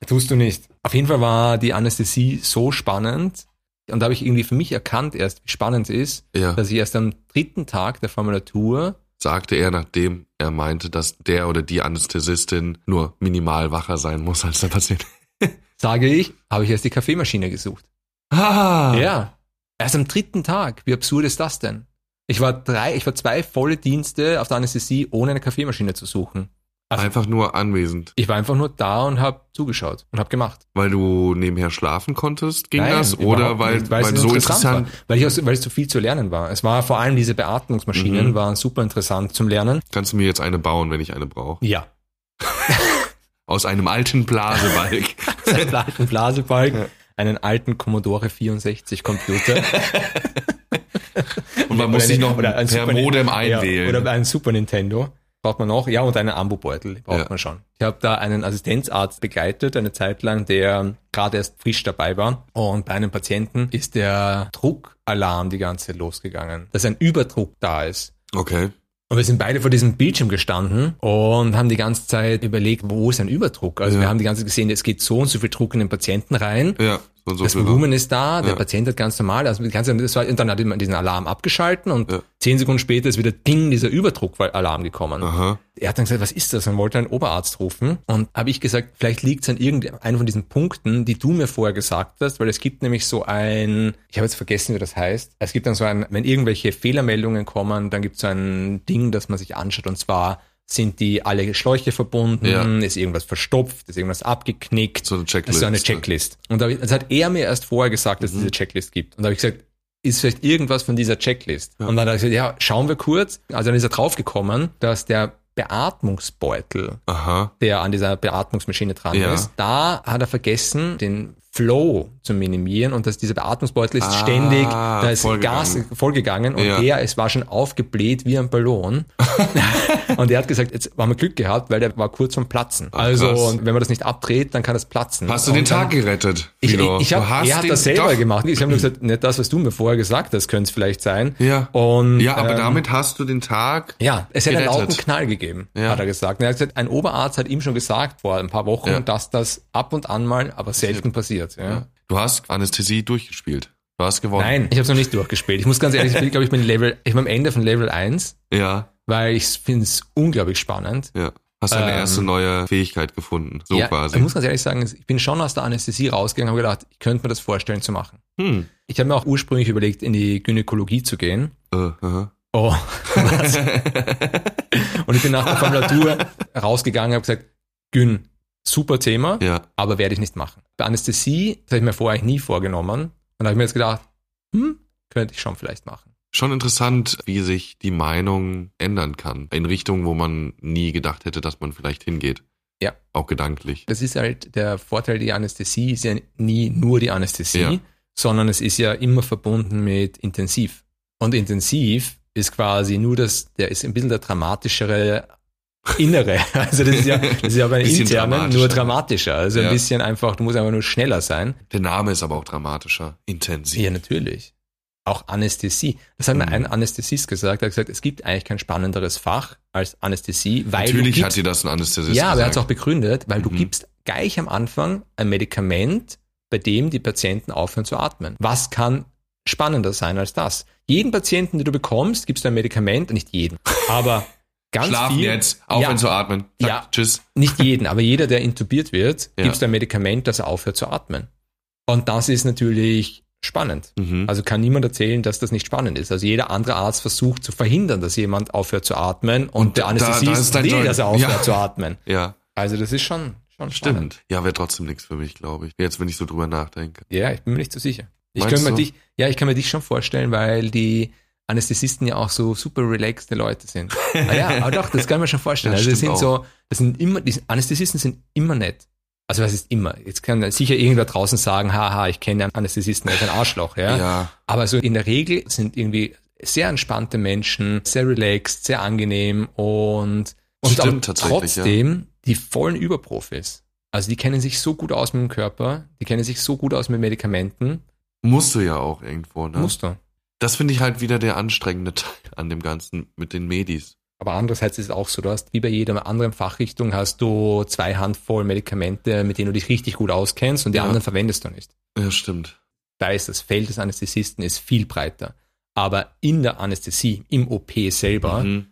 tust du nicht. Auf jeden Fall war die Anästhesie so spannend und da habe ich irgendwie für mich erkannt erst, wie spannend es ist, Ja, dass ich erst am dritten Tag der Formulatur, sagte er, nachdem er meinte, dass der oder die Anästhesistin nur minimal wacher sein muss als der Patient. sage ich, habe ich erst die Kaffeemaschine gesucht. Ah, Ja, erst am dritten Tag. Wie absurd ist das denn? Ich war drei, ich war zwei volle Dienste auf der Anästhesie, ohne eine Kaffeemaschine zu suchen. Also, Einfach nur anwesend. ich war einfach nur da und habe zugeschaut und habe gemacht. Weil du nebenher schlafen konntest, ging Nein, das? Oder weil, nicht, weil, es so interessant, war, weil ich aus, weil es so viel zu lernen war. Es war vor allem diese Beatmungsmaschinen Mhm. waren super interessant zum Lernen. kannst du mir jetzt eine bauen, wenn ich eine brauche? Ja. Aus einem alten Blasebalg. einen alten Blasebalg, einen alten Commodore 64 Computer. Und man muss sich noch oder ein per Super- Modem Ja, einwählen. oder ein Super Nintendo. Braucht man noch. Ja, und einen Ambobeutel braucht Ja. man schon. Ich habe da einen Assistenzarzt begleitet, eine Zeit lang, der gerade erst frisch dabei war. Und bei einem Patienten ist der Druckalarm die ganze Zeit losgegangen, dass ein Überdruck da ist. Okay. Und wir sind beide vor diesem Bildschirm gestanden und haben die ganze Zeit überlegt, wo ist ein Überdruck? Also Ja. wir haben die ganze Zeit gesehen, es geht so und so viel Druck in den Patienten rein. Ja, und so das Volumen ist da, der Ja. Patient hat ganz normal, also war, und dann hat man diesen Alarm abgeschalten und Ja. zehn Sekunden später ist wieder Ding, dieser Überdruckalarm gekommen. Aha. Er hat dann gesagt, was ist das? Und wollte einen Oberarzt rufen. Und habe ich gesagt, vielleicht liegt es an irgendeinem von diesen Punkten, die du mir vorher gesagt hast, weil es gibt nämlich so ein, ich habe jetzt vergessen, wie das heißt. Es gibt dann so ein, wenn irgendwelche Fehlermeldungen kommen, dann gibt es so ein Ding, das man sich anschaut. Und zwar sind die alle Schläuche verbunden, Ja. ist irgendwas verstopft, ist irgendwas abgeknickt. So eine Das Checklist. ist so eine Checklist. Und da ich, das hat er mir erst vorher gesagt, dass es diese Checklist gibt. Und da habe ich gesagt, ist vielleicht irgendwas von dieser Checklist. Und dann hat er gesagt, ja, schauen wir kurz. Also dann ist er draufgekommen, dass der Beatmungsbeutel, Aha. der an dieser Beatmungsmaschine dran Ja. ist, da hat er vergessen, den Flow zu minimieren und dass dieser Beatmungsbeutel ist Ah, ständig, da ist vollgegangen. Gas vollgegangen und Ja. der, es war schon aufgebläht wie ein Ballon. und er hat gesagt, jetzt haben wir Glück gehabt, weil der war kurz vom Platzen. Also, und wenn man das nicht abdreht, dann kann das platzen. Hast du und den dann- Tag gerettet? ich, ich, ich hab, er hat das selber doch- gemacht. Ich habe nur gesagt, nicht das, was du mir vorher gesagt hast, könnte es vielleicht sein. Ja. Und, Ja, aber ähm, damit hast du den Tag. ja, es hätte einen gerettet. lauten Knall gegeben, Ja. hat er gesagt. Und er hat gesagt, ein Oberarzt hat ihm schon gesagt vor ein paar Wochen, Ja. dass das ab und an mal, aber selten passiert. Ja. Du hast Anästhesie durchgespielt. Du hast gewonnen. Nein, ich habe es noch nicht durchgespielt. Ich muss ganz ehrlich, ich glaube, ich bin Level, ich bin am Ende von Level 1, Ja, weil ich finde es unglaublich spannend. ja. Hast deine Ähm, erste neue Fähigkeit gefunden. So ja, quasi. Ich muss ganz ehrlich sagen, ich bin schon aus der Anästhesie rausgegangen und habe gedacht, ich könnte mir das vorstellen zu machen. Hm. Ich habe mir auch ursprünglich überlegt, in die Gynäkologie zu gehen. Äh, aha. Oh, und ich bin nach der Formulatur rausgegangen und habe gesagt, Gyn, super Thema, ja. aber werde ich nicht machen. Bei Anästhesie, das habe ich mir vorher eigentlich nie vorgenommen. Und da habe ich mir jetzt gedacht, hm, könnte ich schon vielleicht machen. Schon interessant, wie sich die Meinung ändern kann. In Richtungen, wo man nie gedacht hätte, dass man vielleicht hingeht. Ja. Auch gedanklich. Das ist halt der Vorteil, die Anästhesie ist ja nie nur die Anästhesie, Ja. sondern es ist ja immer verbunden mit intensiv. Und intensiv ist quasi nur das, der ist ein bisschen der dramatischere Innere. Also das ist ja, das ist ja bei internen nur dramatischer. Also Ja. ein bisschen einfach, du musst einfach nur schneller sein. Der Name ist aber auch dramatischer. Intensiv. Ja, natürlich. Auch Anästhesie. Das hat mir Mhm. ein Anästhesist gesagt. Er hat gesagt, es gibt eigentlich kein spannenderes Fach als Anästhesie, weil Natürlich du hat gibst, dir das ein Anästhesist ja, aber er hat es auch begründet, weil du Mhm. gibst gleich am Anfang ein Medikament, bei dem die Patienten aufhören zu atmen. Was kann spannender sein als das? Jeden Patienten, den du bekommst, gibst du ein Medikament, nicht jeden, aber ganz Schlafen viel. jetzt, aufhören Ja. zu atmen. Zack, Ja. Tschüss. Nicht jeden, aber jeder, der intubiert wird, Ja. gibst ein Medikament, dass er aufhört zu atmen. Und das ist natürlich spannend. Mhm. Also kann niemand erzählen, dass das nicht spannend ist. Also jeder andere Arzt versucht zu verhindern, dass jemand aufhört zu atmen und, Und der da- Anästhesist da dein will, dass er aufhört Ja. zu atmen. ja, Also das ist schon, schon spannend. stimmt. Ja, wäre trotzdem nichts für mich, glaube ich. Jetzt, wenn ich so drüber nachdenke. Ja, ich bin mir nicht so sicher. Ich kann mir dich, ja, ich kann mir dich schon vorstellen, weil die Anästhesisten ja auch so super relaxte Leute sind. ah, ja, aber doch, das kann man schon vorstellen. Ja, also das sind stimmt so, das sind immer, die Anästhesisten sind immer nett. Also was ist immer? Jetzt kann sicher irgendwer draußen sagen, haha, ich kenne einen Anästhesisten, der ist ein Arschloch, ja. Ja. Aber so in der Regel sind irgendwie sehr entspannte Menschen, sehr relaxed, sehr angenehm und, und Stimmt tatsächlich, trotzdem die vollen Überprofis. Also die kennen sich so gut aus mit dem Körper, die kennen sich so gut aus mit Medikamenten. Musst du ja auch irgendwo, ne? Musst du. Das finde ich halt wieder der anstrengende Teil an dem Ganzen mit den Medis. Aber andererseits ist es auch so, du hast wie bei jeder anderen Fachrichtung hast du zwei Handvoll Medikamente, mit denen du dich richtig gut auskennst und die Ja. anderen verwendest du nicht. Ja, stimmt. Da ist das Feld des Anästhesisten ist viel breiter. Aber in der Anästhesie, im OP selber, Mhm.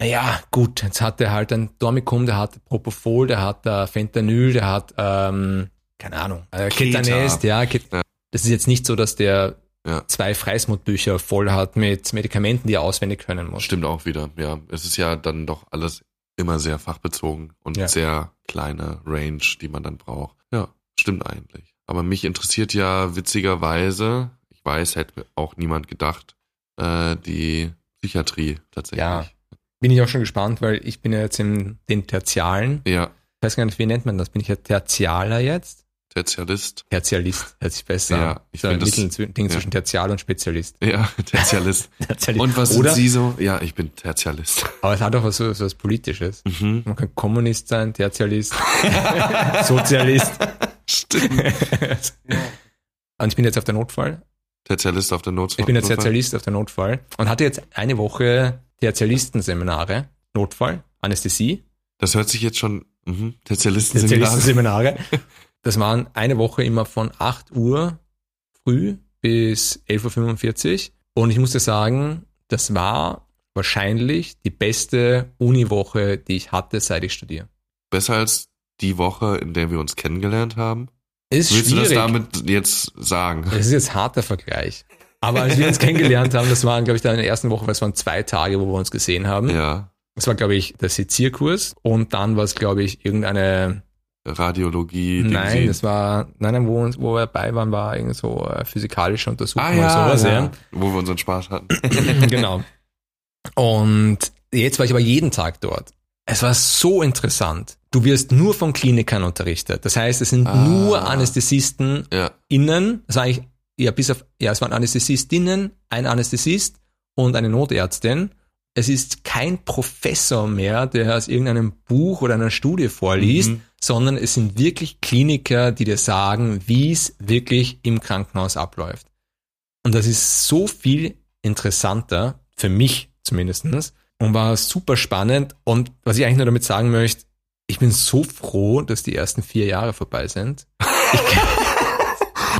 naja, gut, jetzt hat er halt ein Dormicum, der hat Propofol, der hat äh, Fentanyl, der hat, ähm, keine Ahnung, äh, Keta. Ketanest, ja, Ket Ja. Das ist jetzt nicht so, dass der Ja. zwei Freismutbücher voll hat mit Medikamenten, die er auswendig können muss. Stimmt auch wieder, ja. Es ist ja dann doch alles immer sehr fachbezogen und Ja. sehr kleine Range, die man dann braucht. Ja, stimmt eigentlich. Aber mich interessiert ja witzigerweise, ich weiß, hätte auch niemand gedacht, äh, die Psychiatrie tatsächlich. Ja. Bin ich auch schon gespannt, weil ich bin ja jetzt in den Tertialen. Ja, Ich weiß gar nicht, wie nennt man das? Bin ich ja Tertialer jetzt? Tertialist. Tertialist, hört sich besser Ja, ich so ein find das- Mittelding ja. zwischen Tertial und Spezialist. Ja, Tertialist. Tertialist. Und was Oder, sind Sie so? Ja, ich bin Tertialist. Aber es hat auch was, so, was Politisches. Mhm. Man kann Kommunist sein, Tertialist, Sozialist. Stimmt. Und ich bin jetzt auf der Notfall. Tertialist auf der Notfall. Ich bin jetzt Tertialist auf der Notfall und hatte jetzt eine Woche Tertialistenseminare. Notfall, Anästhesie, Das hört sich jetzt schon, mhm. Tertialisten sind Tertialistenseminare. Das waren eine Woche immer von 8 Uhr früh bis 11.45 Uhr. Und ich musste sagen, das war wahrscheinlich die beste Uniwoche, die ich hatte, seit ich studiere. besser als die Woche, in der wir uns kennengelernt haben. Ist Willst schwierig. du das damit jetzt sagen? Das ist jetzt harter Vergleich. Aber als wir uns kennengelernt haben, das waren, glaube ich, dann in der ersten Woche, weil es waren zwei Tage, wo wir uns gesehen haben. Ja. Das war, glaube ich, der Sezierkurs und dann war es, glaube ich, irgendeine Radiologie. Nein, das war, nein, nein, wo, uns, wo wir dabei waren, war irgend so äh, physikalische Untersuchung ah, und ja, sowas, ja, ja. wo wir unseren Spaß hatten. genau. Und jetzt war ich aber jeden Tag dort. Es war so interessant. Du wirst nur von Klinikern unterrichtet. Das heißt, es sind Ah. nur Anästhesisten Ja, innen, das war eigentlich, ja, bis auf, ja, es waren Anästhesistinnen, ein Anästhesist und eine Notärztin. Es ist kein Professor mehr, der aus irgendeinem Buch oder einer Studie vorliest, Mhm. Sondern es sind wirklich Kliniker, die dir sagen, wie es wirklich im Krankenhaus abläuft. Und das ist so viel interessanter, für mich zumindestens und war super spannend. Und was ich eigentlich nur damit sagen möchte, ich bin so froh, dass die ersten vier Jahre vorbei sind.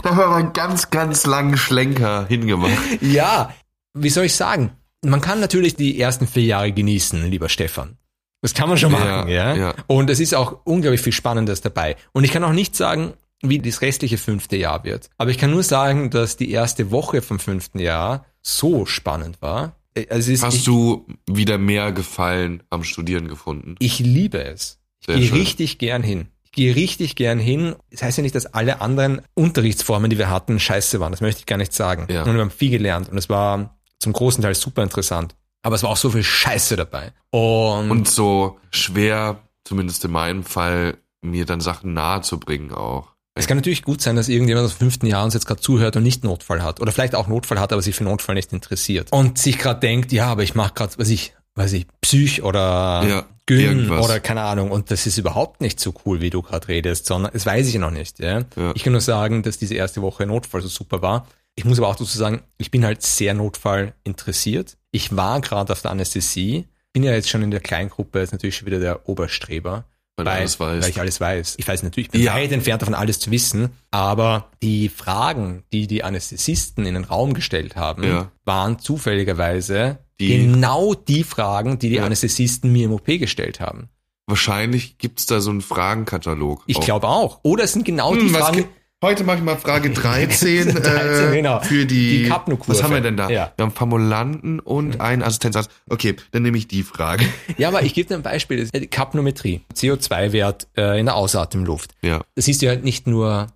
da haben wir einen ganz, ganz langen Schlenker hingemacht. Ja, wie soll ich sagen? Man kann natürlich die ersten vier Jahre genießen, lieber Stefan. Das kann man schon Ja, machen, ja, ja. Und es ist auch unglaublich viel Spannendes dabei. Und ich kann auch nicht sagen, wie das restliche fünfte Jahr wird. Aber ich kann nur sagen, dass die erste Woche vom fünften Jahr so spannend war. Äh, Also ist, Hast ich, du wieder mehr Gefallen am Studieren gefunden? ich liebe es. Ich Sehr gehe schön. richtig gern hin. Ich gehe richtig gern hin. Das heißt ja nicht, dass alle anderen Unterrichtsformen, die wir hatten, scheiße waren. Das möchte ich gar nicht sagen. Ja. Und wir haben viel gelernt. Und es war zum großen Teil super interessant. Aber es war auch so viel Scheiße dabei. Und, Und so schwer, zumindest in meinem Fall, mir dann Sachen nahe zu bringen auch. es kann natürlich gut sein, dass irgendjemand aus dem fünften Jahr uns jetzt gerade zuhört und nicht Notfall hat. Oder vielleicht auch Notfall hat, aber sich für Notfall nicht interessiert. Und sich gerade denkt, ja, aber ich mache gerade, was ich, weiß ich, Psych oder Ja, Gyn irgendwas. oder keine Ahnung. Und das ist überhaupt nicht so cool, wie du gerade redest, sondern das weiß ich noch nicht. Ja? Ja. Ich kann nur sagen, dass diese erste Woche Notfall so super war. Ich muss aber auch dazu sagen, ich bin halt sehr Notfall interessiert. Ich war gerade auf der Anästhesie, bin ja jetzt schon in der Kleingruppe, ist natürlich schon wieder der Oberstreber. Weil du alles weißt. Weil ich alles weiß. Ich weiß natürlich, ich bin Ja. weit entfernt davon, alles zu wissen, aber die Fragen, die die Anästhesisten in den Raum gestellt haben, Ja. waren zufälligerweise Die- genau die Fragen, die die Ja. Anästhesisten mir im OP gestellt haben. Wahrscheinlich gibt's da so einen Fragenkatalog. Ich glaube auch. Oder es sind genau die Hm, was Fragen, gibt- Heute mache ich mal Frage 13, 13, äh, genau. für die, Die. Was haben wir denn da? Ja. Wir haben Formulanten und einen Assistenzarzt. Okay, dann nehme ich die Frage. Ja, aber ich gebe dir ein Beispiel. Das ist Kapnometrie, CO2-Wert äh, in der Ausatemluft. Ja. Da siehst du ja nicht nur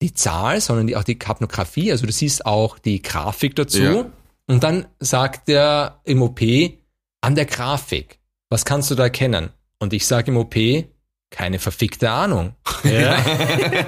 die Zahl, sondern die, auch die Kapnographie. Also du siehst auch die Grafik dazu. Ja. Und dann sagt der im OP an der Grafik, was kannst du da erkennen? Und ich sage im OP, keine verfickte Ahnung. Ja.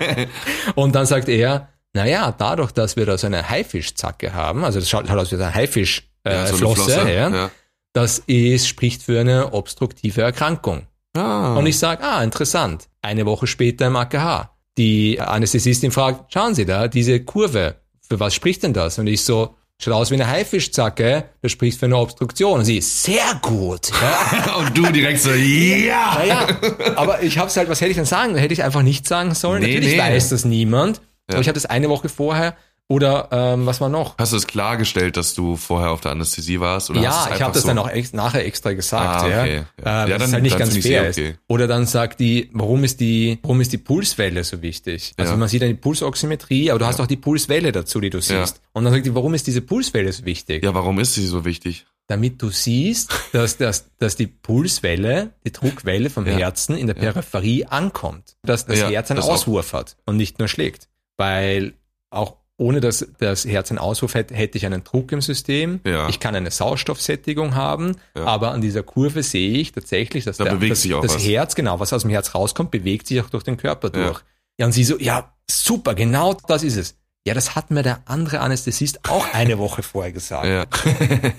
Und dann sagt er, naja, dadurch, dass wir da so eine Haifischzacke haben, also das schaut halt aus wie eine Haifischflosse, äh, Ja, so ja. das ist, spricht für eine obstruktive Erkrankung. Ah. Und ich sage, ah, interessant. Eine Woche später im AKH. Die Anästhesistin fragt, schauen Sie da, diese Kurve, für was spricht denn das? Und ich so, schaut aus wie eine Haifischzacke, das spricht für eine Obstruktion. Und sie, sehr gut. Ja, und du direkt so, ja! naja, aber ich hab's halt, was hätte ich denn sagen? Hätte ich einfach nicht sagen sollen? Nee, Natürlich nee. weiß das niemand. Ja. Aber ich hatte das eine Woche vorher. Oder ähm, was war noch? Hast du es klargestellt, dass du vorher auf der Anästhesie warst? Oder Ja, ich habe das so? dann auch ex nachher extra gesagt, Ah, ja. okay. Ja. Äh, Ja, was dann- halt nicht ganz fair eh ist. okay. Oder dann sagt die, warum ist die, warum ist die Pulswelle so wichtig? Also Ja. man sieht dann die Pulsoximetrie, aber du hast auch die Pulswelle dazu, die du siehst. Ja. Und dann sagt die, warum ist diese Pulswelle so wichtig? Ja, warum ist sie so wichtig? Damit du siehst, dass, dass, dass die Pulswelle, die Druckwelle vom Ja. Herzen in der Peripherie ankommt. Dass das Ja, Herz einen das auch. Auswurf hat und nicht nur schlägt. Weil auch ohne dass das Herz einen Auswurf hätte, hätte ich einen Druck im System. Ja. Ich kann eine Sauerstoffsättigung haben, Ja. aber an dieser Kurve sehe ich tatsächlich, dass Da der, das, das. Herz, genau, was aus dem Herz rauskommt, bewegt sich auch durch den Körper durch. Ja, und sie so, ja, super, genau das ist es. Ja, das hat mir der andere Anästhesist auch eine Woche vorher gesagt. Ja.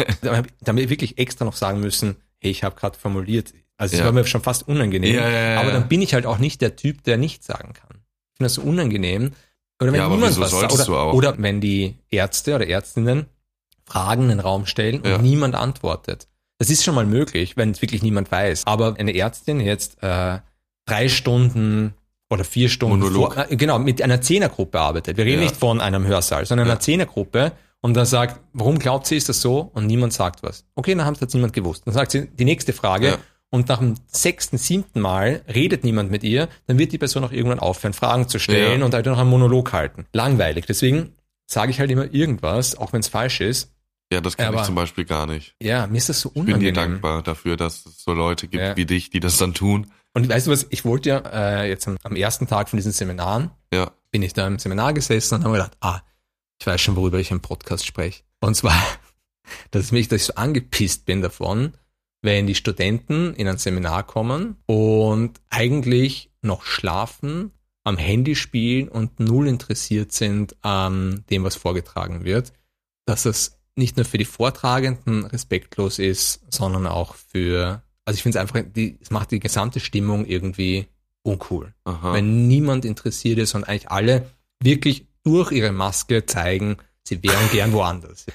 Ich- wirklich extra noch sagen müssen, hey, ich habe gerade formuliert. Also es Ja. war mir schon fast unangenehm. Ja, ja, aber dann bin ich halt auch nicht der Typ, der nicht sagen kann. Ich finde das so unangenehm. Oder wenn Ja, niemand was sagt. Oder, oder wenn die Ärzte oder Ärztinnen Fragen in den Raum stellen und Ja. niemand antwortet. Das ist schon mal möglich, wenn es wirklich niemand weiß. Aber eine Ärztin jetzt äh, drei Stunden oder vier Stunden Monolog. vor, äh, genau, mit einer Zehnergruppe arbeitet. Wir reden Ja. nicht von einem Hörsaal, sondern einer Zehnergruppe und dann sagt, warum glaubt sie, ist das so? Und niemand sagt was. Okay, dann hat es niemand gewusst. Dann sagt sie die nächste Frage. Und nach dem sechsten, siebten Mal redet niemand mit ihr, dann wird die Person auch irgendwann aufhören, Fragen zu stellen Ja. und halt noch einen Monolog halten. Langweilig. Deswegen sage ich halt immer irgendwas, auch wenn es falsch ist. Ja, das kann Aber- ich zum Beispiel gar nicht. Ja, mir ist das so Ich bin dir unangenehm. dankbar dafür, dass es so Leute gibt Ja. wie dich, die das dann tun. Und weißt du was, ich wollte ja äh, jetzt am, am ersten Tag von diesen Seminaren, Ja. bin ich da im Seminar gesessen und habe mir gedacht, ah, ich weiß schon, worüber ich im Podcast spreche. Und zwar, dass mich, dass ich so angepisst bin davon, wenn die Studenten in ein Seminar kommen und eigentlich noch schlafen, am Handy spielen und null interessiert sind an dem, was vorgetragen wird, dass das nicht nur für die Vortragenden respektlos ist, sondern auch für, also ich finde es einfach, die, es macht die gesamte Stimmung irgendwie uncool Aha. wenn niemand interessiert ist und eigentlich alle wirklich durch ihre Maske zeigen, sie wären gern woanders.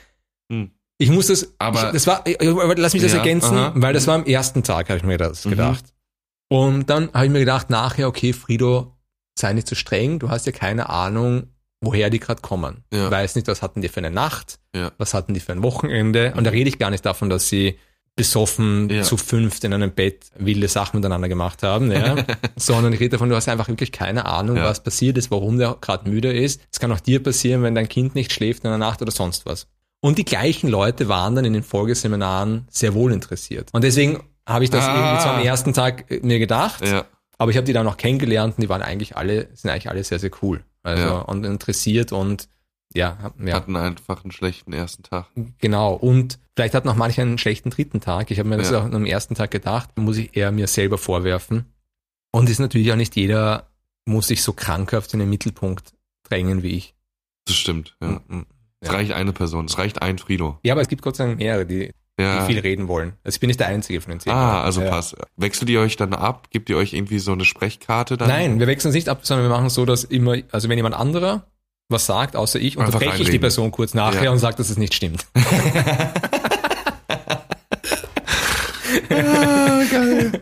Hm. Ich muss das, Aber- ich, das war, ich- lass mich das Ja, ergänzen, aha. weil das war am ersten Tag, habe ich mir das Mhm. gedacht. Und dann habe ich mir gedacht, nachher, okay, Frido, sei nicht zu streng, du hast ja keine Ahnung, woher die gerade kommen. Ja. Du weißt nicht, was hatten die für eine Nacht, Ja. was hatten die für ein Wochenende. Und da rede ich gar nicht davon, dass sie besoffen Ja. zu fünft in einem Bett wilde Sachen miteinander gemacht haben, ja. sondern ich rede davon, du hast einfach wirklich keine Ahnung, Ja. was passiert ist, warum der gerade müde ist. Es kann auch dir passieren, wenn dein Kind nicht schläft in der Nacht oder sonst was. Und die gleichen Leute waren dann in den Folgeseminaren sehr wohl interessiert. Und deswegen habe ich das Ah. irgendwie zwar am ersten Tag äh, mir gedacht, Ja. aber ich habe die dann noch kennengelernt und die waren eigentlich alle, sind eigentlich alle sehr, sehr cool. Also Ja. und interessiert und ja, ja. Hatten einfach einen schlechten ersten Tag. Genau. Und vielleicht hat noch mancher einen schlechten dritten Tag. Ich habe mir das Ja. auch am ersten Tag gedacht, muss ich eher mir selber vorwerfen. Und ist natürlich auch nicht jeder, muss sich so krankhaft in den Mittelpunkt drängen wie ich. Das stimmt. Ja. Es reicht eine Person, es reicht ein Frido. Ja, aber es gibt Gott sei Dank mehrere, die, die Ja. viel reden wollen. Also ich bin nicht der Einzige von den zehn. Ah, also ja. passt. Wechselt ihr euch dann ab? Gibt ihr euch irgendwie so eine Sprechkarte dann? Nein, wir wechseln es nicht ab, sondern wir machen so, dass immer, also wenn jemand anderer was sagt, außer ich, unterbreche ich die. Person kurz nachher Ja. und sage, dass es nicht stimmt. Ah, geil.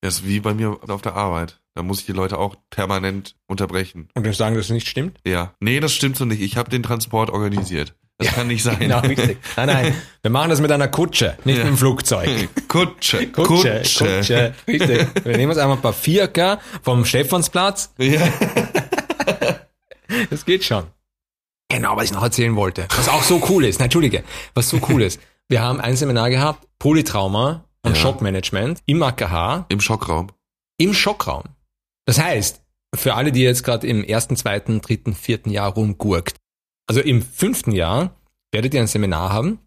Das ist wie bei mir auf der Arbeit. Da muss ich die Leute auch permanent unterbrechen. Und dann sagen, dass es nicht stimmt. Ja. Nee, das stimmt so nicht. Ich habe den Transport organisiert. Das kann nicht sein. Genau, richtig. Nein, nein, wir machen das mit einer Kutsche, nicht Ja. mit einem Flugzeug. Kutsche. Kutsche, Kutsche, richtig. Wir nehmen uns einmal ein paar Vierker vom Stephansplatz. Ja. Das geht schon. Genau, was ich noch erzählen wollte. Was auch so cool ist. Nein, Entschuldige. Was so cool ist. Wir haben ein Seminar gehabt, Polytrauma und Ja. Schockmanagement im AKH Im Schockraum. im Schockraum. Das heißt, für alle, die jetzt gerade im ersten, zweiten, dritten, vierten Jahr rumgurkt, also im fünften Jahr werdet ihr ein Seminar haben,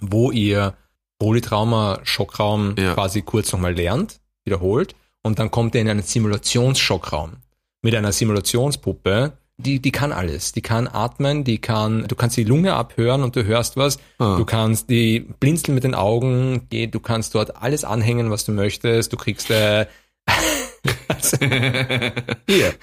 wo ihr Polytrauma, Schockraum Ja. quasi kurz nochmal lernt, wiederholt, und dann kommt ihr in einen Simulationsschockraum mit einer Simulationspuppe, die, die kann alles. Die kann atmen, die kann, du kannst die Lunge abhören und du hörst was. Ah. Du kannst die blinzeln mit den Augen, geh- du kannst dort alles anhängen, was du möchtest. Du kriegst äh, hier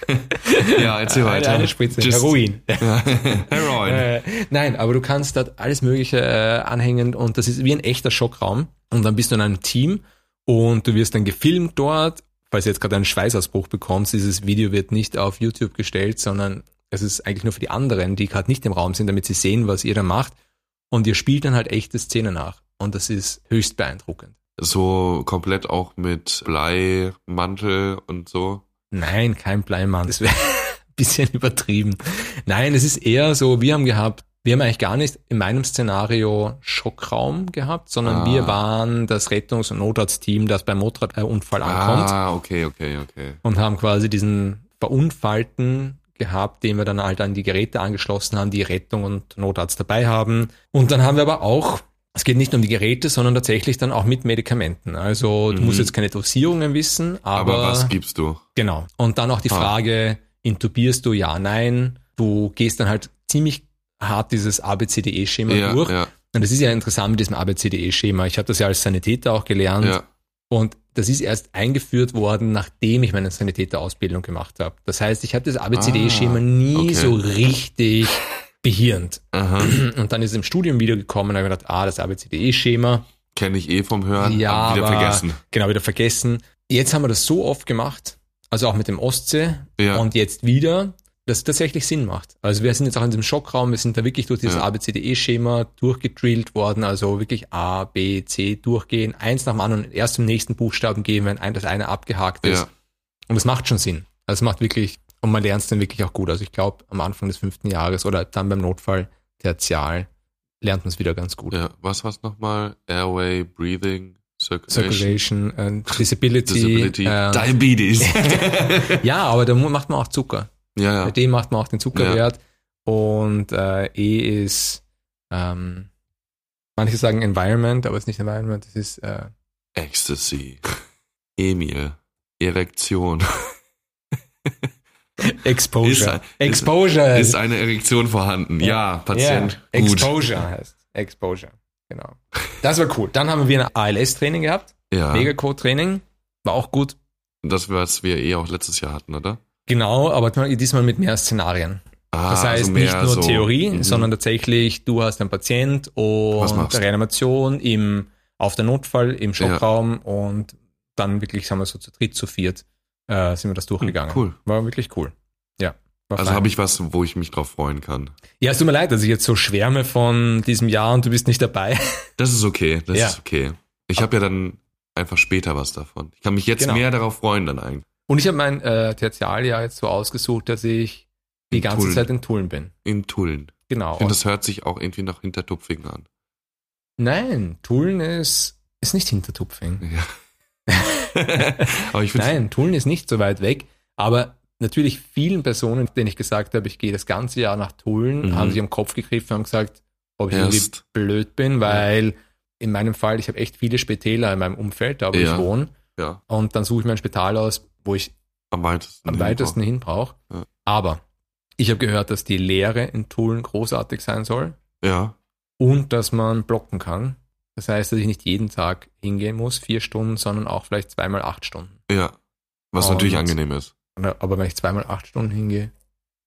Ja, erzähl eine, weiter. eine Spritze Just- Heroin. Heroin. Äh, nein, aber du kannst dort alles Mögliche äh, anhängen und das ist wie ein echter Schockraum. Und dann bist du in einem Team und du wirst dann gefilmt dort. Falls du jetzt gerade einen Schweißausbruch bekommst, dieses Video wird nicht auf YouTube gestellt, sondern es ist eigentlich nur für die anderen, die gerade nicht im Raum sind, damit sie sehen, was ihr da macht. Und ihr spielt dann halt echte Szenen nach. Und das ist höchst beeindruckend. So komplett auch mit Bleimantel und so. Nein, kein Bleimann. Das wäre ein bisschen übertrieben. Nein, es ist eher so, wir haben gehabt, wir haben eigentlich gar nicht in meinem Szenario Schockraum gehabt, sondern Ah. wir waren das Rettungs- und Notarztteam, das beim Motorradunfall ankommt Ah, okay, okay, okay. und haben quasi diesen Verunfallten gehabt, den wir dann halt an die Geräte angeschlossen haben, die Rettung und Notarzt dabei haben. Und dann haben wir aber auch, es geht nicht nur um die Geräte, sondern tatsächlich dann auch mit Medikamenten. Also du Mhm. musst jetzt keine Dosierungen wissen, aber, Aber, was gibst du? Genau. Und dann auch die Ah. Frage, intubierst du ja, nein? Du gehst dann halt ziemlich hart dieses ABCDE-Schema Ja, durch. ja, Und das ist ja interessant mit diesem ABCDE-Schema. Ich habe das ja als Sanitäter auch gelernt. ja. Und das ist erst eingeführt worden, nachdem ich meine Sanitäterausbildung gemacht habe. Das heißt, ich habe das ABCDE-Schema Ah, nie okay. so richtig behirnt. Aha. Und dann ist es im Studium wieder gekommen und habe gedacht, ah, das ABCDE-Schema, Kenne ich eh vom Hören. Ja, wieder aber- vergessen. genau, wieder vergessen. Jetzt haben wir das so oft gemacht, also auch mit dem Ostsee Ja. und jetzt wieder, dass es tatsächlich Sinn macht. Also wir sind jetzt auch in diesem Schockraum, wir sind da wirklich durch dieses Ja. ABCDE-Schema durchgedrillt worden, also wirklich A, B, C durchgehen, eins nach dem anderen, erst zum nächsten Buchstaben gehen, wenn ein, das eine abgehakt ist. Ja. Und es macht schon Sinn. Also es macht wirklich, und man lernt es dann wirklich auch gut. Also ich glaube, am Anfang des fünften Jahres oder dann beim Notfall tertial lernt man es wieder ganz gut. ja. Was war's nochmal? Airway, Breathing. Circulation. Circulation, Disability. Disability. äh, Diabetes. ja, aber da macht man auch Zucker. Ja, ja. Bei dem macht man auch den Zuckerwert. Und äh, E ist, ähm, manche sagen Environment, aber es ist nicht Environment, es ist äh, Ecstasy. Emil. Erektion. Exposure. Ist Exposure. Ist eine Erektion vorhanden? Ja, Patient. Ja, Gut. Exposure heißt. Exposure. Genau. Das war cool. Dann haben wir ein ALS-Training gehabt. Ja. Megacode-Training. War auch gut. Das, was wir eh auch letztes Jahr hatten, oder? Genau, aber diesmal mit mehr Szenarien. Ah, Das heißt also nicht nur so, Theorie, mhm. sondern tatsächlich, du hast einen Patient und? Reanimation im, auf der Notfall, im Schockraum und dann wirklich, sagen wir so zu dritt, zu viert, äh, sind wir das durchgegangen. Cool. War wirklich cool. Ja. Also habe ich was, wo ich mich drauf freuen kann. Ja, es tut mir leid, dass ich jetzt so schwärme von diesem Jahr und du bist nicht dabei. Das ist okay, das Ja. ist okay. Ich habe ja dann einfach später was davon. Ich kann mich jetzt Genau. mehr darauf freuen dann eigentlich. Und ich habe mein äh, Tertialjahr jetzt so ausgesucht, dass ich die In ganze Tulln. Zeit in Tulln bin. In Tulln. Genau. Finde, das hört sich auch irgendwie nach Hintertupfingen an. Nein, Tulln ist, ist nicht Hintertupfing. Ja. Aber ich Nein, Tulln ist nicht so weit weg, aber natürlich vielen Personen, denen ich gesagt habe, ich gehe das ganze Jahr nach Tulln, Mhm. haben sich am Kopf gegriffen und haben gesagt, ob ich irgendwie erst, blöd bin, weil in meinem Fall, ich habe echt viele Spitäler in meinem Umfeld, da wo Ja. ich wohne, ja, und dann suche ich mir ein Spital aus, wo ich am weitesten. am weitesten hin brauche. Ja. Aber ich habe gehört, dass die Lehre in Tulln großartig sein soll Ja, und dass man blocken kann. Das heißt, dass ich nicht jeden Tag hingehen muss, vier Stunden, sondern auch vielleicht zweimal acht Stunden. ja. Was Und- natürlich angenehm ist. Aber wenn ich zweimal acht Stunden hingehe,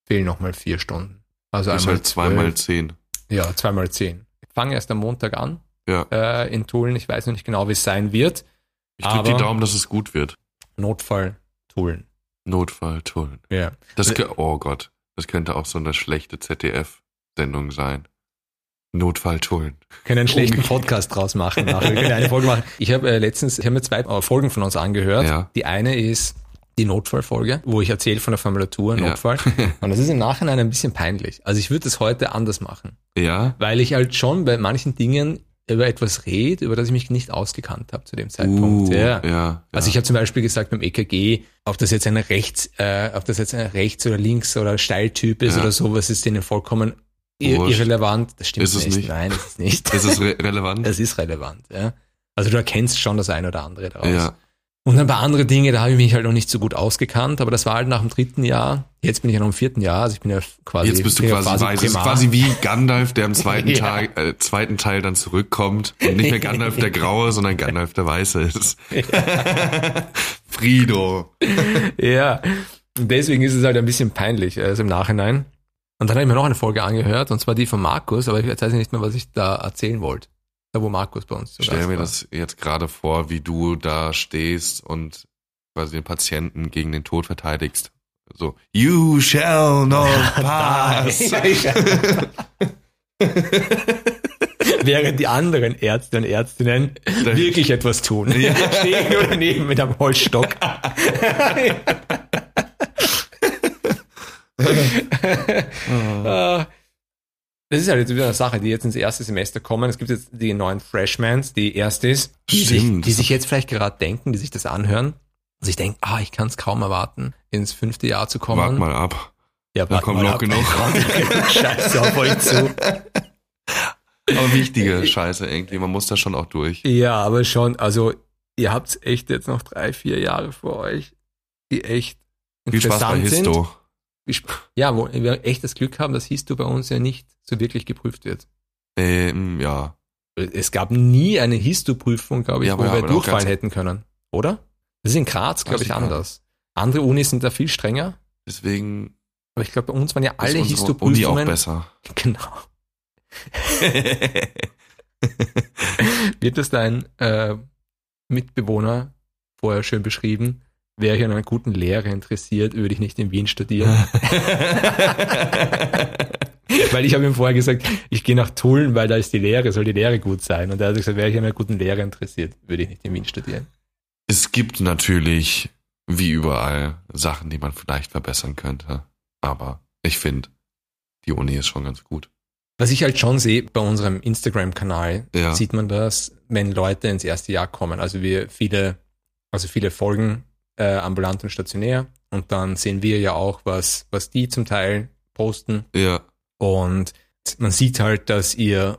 fehlen nochmal vier Stunden. Also ist einmal halt zweimal zehn. Ja, zweimal zehn. Ich fange erst am Montag an Ja. äh, in Tulln. Ich weiß noch nicht genau, wie es sein wird. Ich drücke die Daumen, dass es gut wird. Notfall Tulln. Notfall, Tulln. Ja. Das, kö- oh Gott, das könnte auch so eine schlechte ZDF-Sendung sein. Notfall, Tulln. können einen schlechten. Podcast draus machen. Nachher. Wir können eine Folge machen. Ich habe äh, letztens, ich habe mir zwei äh, Folgen von uns angehört. Ja. Die eine ist die Notfallfolge, wo ich erzähle von der Formulatur Ja. Notfall. Und das ist im Nachhinein ein bisschen peinlich. Also ich würde es heute anders machen, Ja? weil ich halt schon bei manchen Dingen über etwas rede, über das ich mich nicht ausgekannt habe zu dem Zeitpunkt. Uh, ja. ja. Also ich habe zum Beispiel gesagt beim EKG, ob das jetzt ein rechts, äh, ob das jetzt ein rechts oder links oder Steiltyp ist Ja. oder sowas, ist denen vollkommen ir irrelevant. Das stimmt nicht. nicht? Nein, das ist nicht. Ist es re relevant? Es ist relevant, ja. Also du erkennst schon das eine oder andere daraus. ja. Und ein paar andere Dinge, da habe ich mich halt noch nicht so gut ausgekannt, aber das war halt nach dem dritten Jahr. Jetzt bin ich ja noch im vierten Jahr, also ich bin ja quasi. Jetzt bist du ja quasi, weiß. Es ist quasi wie Gandalf, der im zweiten, Ja. Tag, äh, zweiten Teil dann zurückkommt und nicht mehr Gandalf der Graue, sondern Gandalf der Weiße ist. Frido. Ja. Und deswegen ist es halt ein bisschen peinlich, also im Nachhinein. Und dann habe ich mir noch eine Folge angehört, und zwar die von Markus, aber jetzt weiß ich nicht mehr, was ich da erzählen wollte. Da, wo Markus bei uns zu Ich stell mir war. das jetzt gerade vor, wie du da stehst und quasi den Patienten gegen den Tod verteidigst. So, you shall not pass. Während die anderen Ärzte und Ärztinnen wirklich etwas tun. Ja. Stehen nur daneben mit einem Holzstock. Ah. Das ist halt jetzt wieder eine Sache, die jetzt ins erste Semester kommen. Es gibt jetzt die neuen Freshmans, die Erstis, die, sich, die sich jetzt vielleicht gerade denken, die sich das anhören. Und sich denken, ah, ich kann es kaum erwarten, ins fünfte Jahr zu kommen. Wart mal ab. ja, da kommt mal noch ab. genug. Scheiße auf euch zu. Aber wichtige Scheiße irgendwie, man muss da schon auch durch. Ja, aber schon, also ihr habt echt jetzt noch drei, vier Jahre vor euch, die echt Viel Spaß bei interessant sind. Histo. Sp- Ja, wo wir echt das Glück haben, dass Histo bei uns ja nicht so wirklich geprüft wird. Ähm, ja. Es gab nie eine Histo-Prüfung, glaube ich, Ja, wo wir durchfallen hätten können, oder? Das ist in Graz, glaube ich, anders. Andere Unis sind da viel strenger, Deswegen aber ich glaube, bei uns waren ja alle unsere Uni auch Histo-Prüfungen. besser. Genau. Wird das dein äh, Mitbewohner vorher schön beschrieben? Wäre ich an einer guten Lehre interessiert, würde ich nicht in Wien studieren. weil ich habe ihm vorher gesagt, ich gehe nach Tulln, weil da ist die Lehre, soll die Lehre gut sein. Und er hat gesagt, wäre ich an einer guten Lehre interessiert, würde ich nicht in Wien studieren. Es gibt natürlich, wie überall, Sachen, die man vielleicht verbessern könnte. Aber ich finde, die Uni ist schon ganz gut. Was ich halt schon sehe bei unserem Instagram-Kanal, Ja. sieht man das, wenn Leute ins erste Jahr kommen. Also wir viele, also viele Folgen äh, ambulant und stationär und dann sehen wir ja auch, was, was die zum Teil posten Ja. und man sieht halt, dass ihr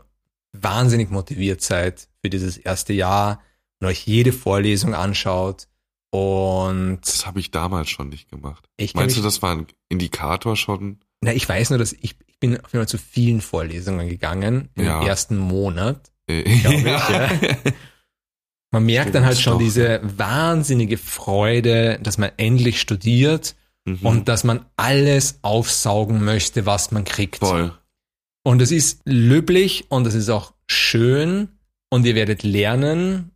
wahnsinnig motiviert seid für dieses erste Jahr und euch jede Vorlesung anschaut und Das habe ich damals schon nicht gemacht. Meinst du, das war ein Indikator schon? na, ich weiß nur, dass ich, ich bin auf jeden Fall zu vielen Vorlesungen gegangen im Ja. ersten Monat Äh, ich, ja. Man merkt dann halt schon doch. diese wahnsinnige Freude, dass man endlich studiert Mhm. und dass man alles aufsaugen möchte, was man kriegt. Voll. Und es ist löblich und es ist auch schön und ihr werdet lernen,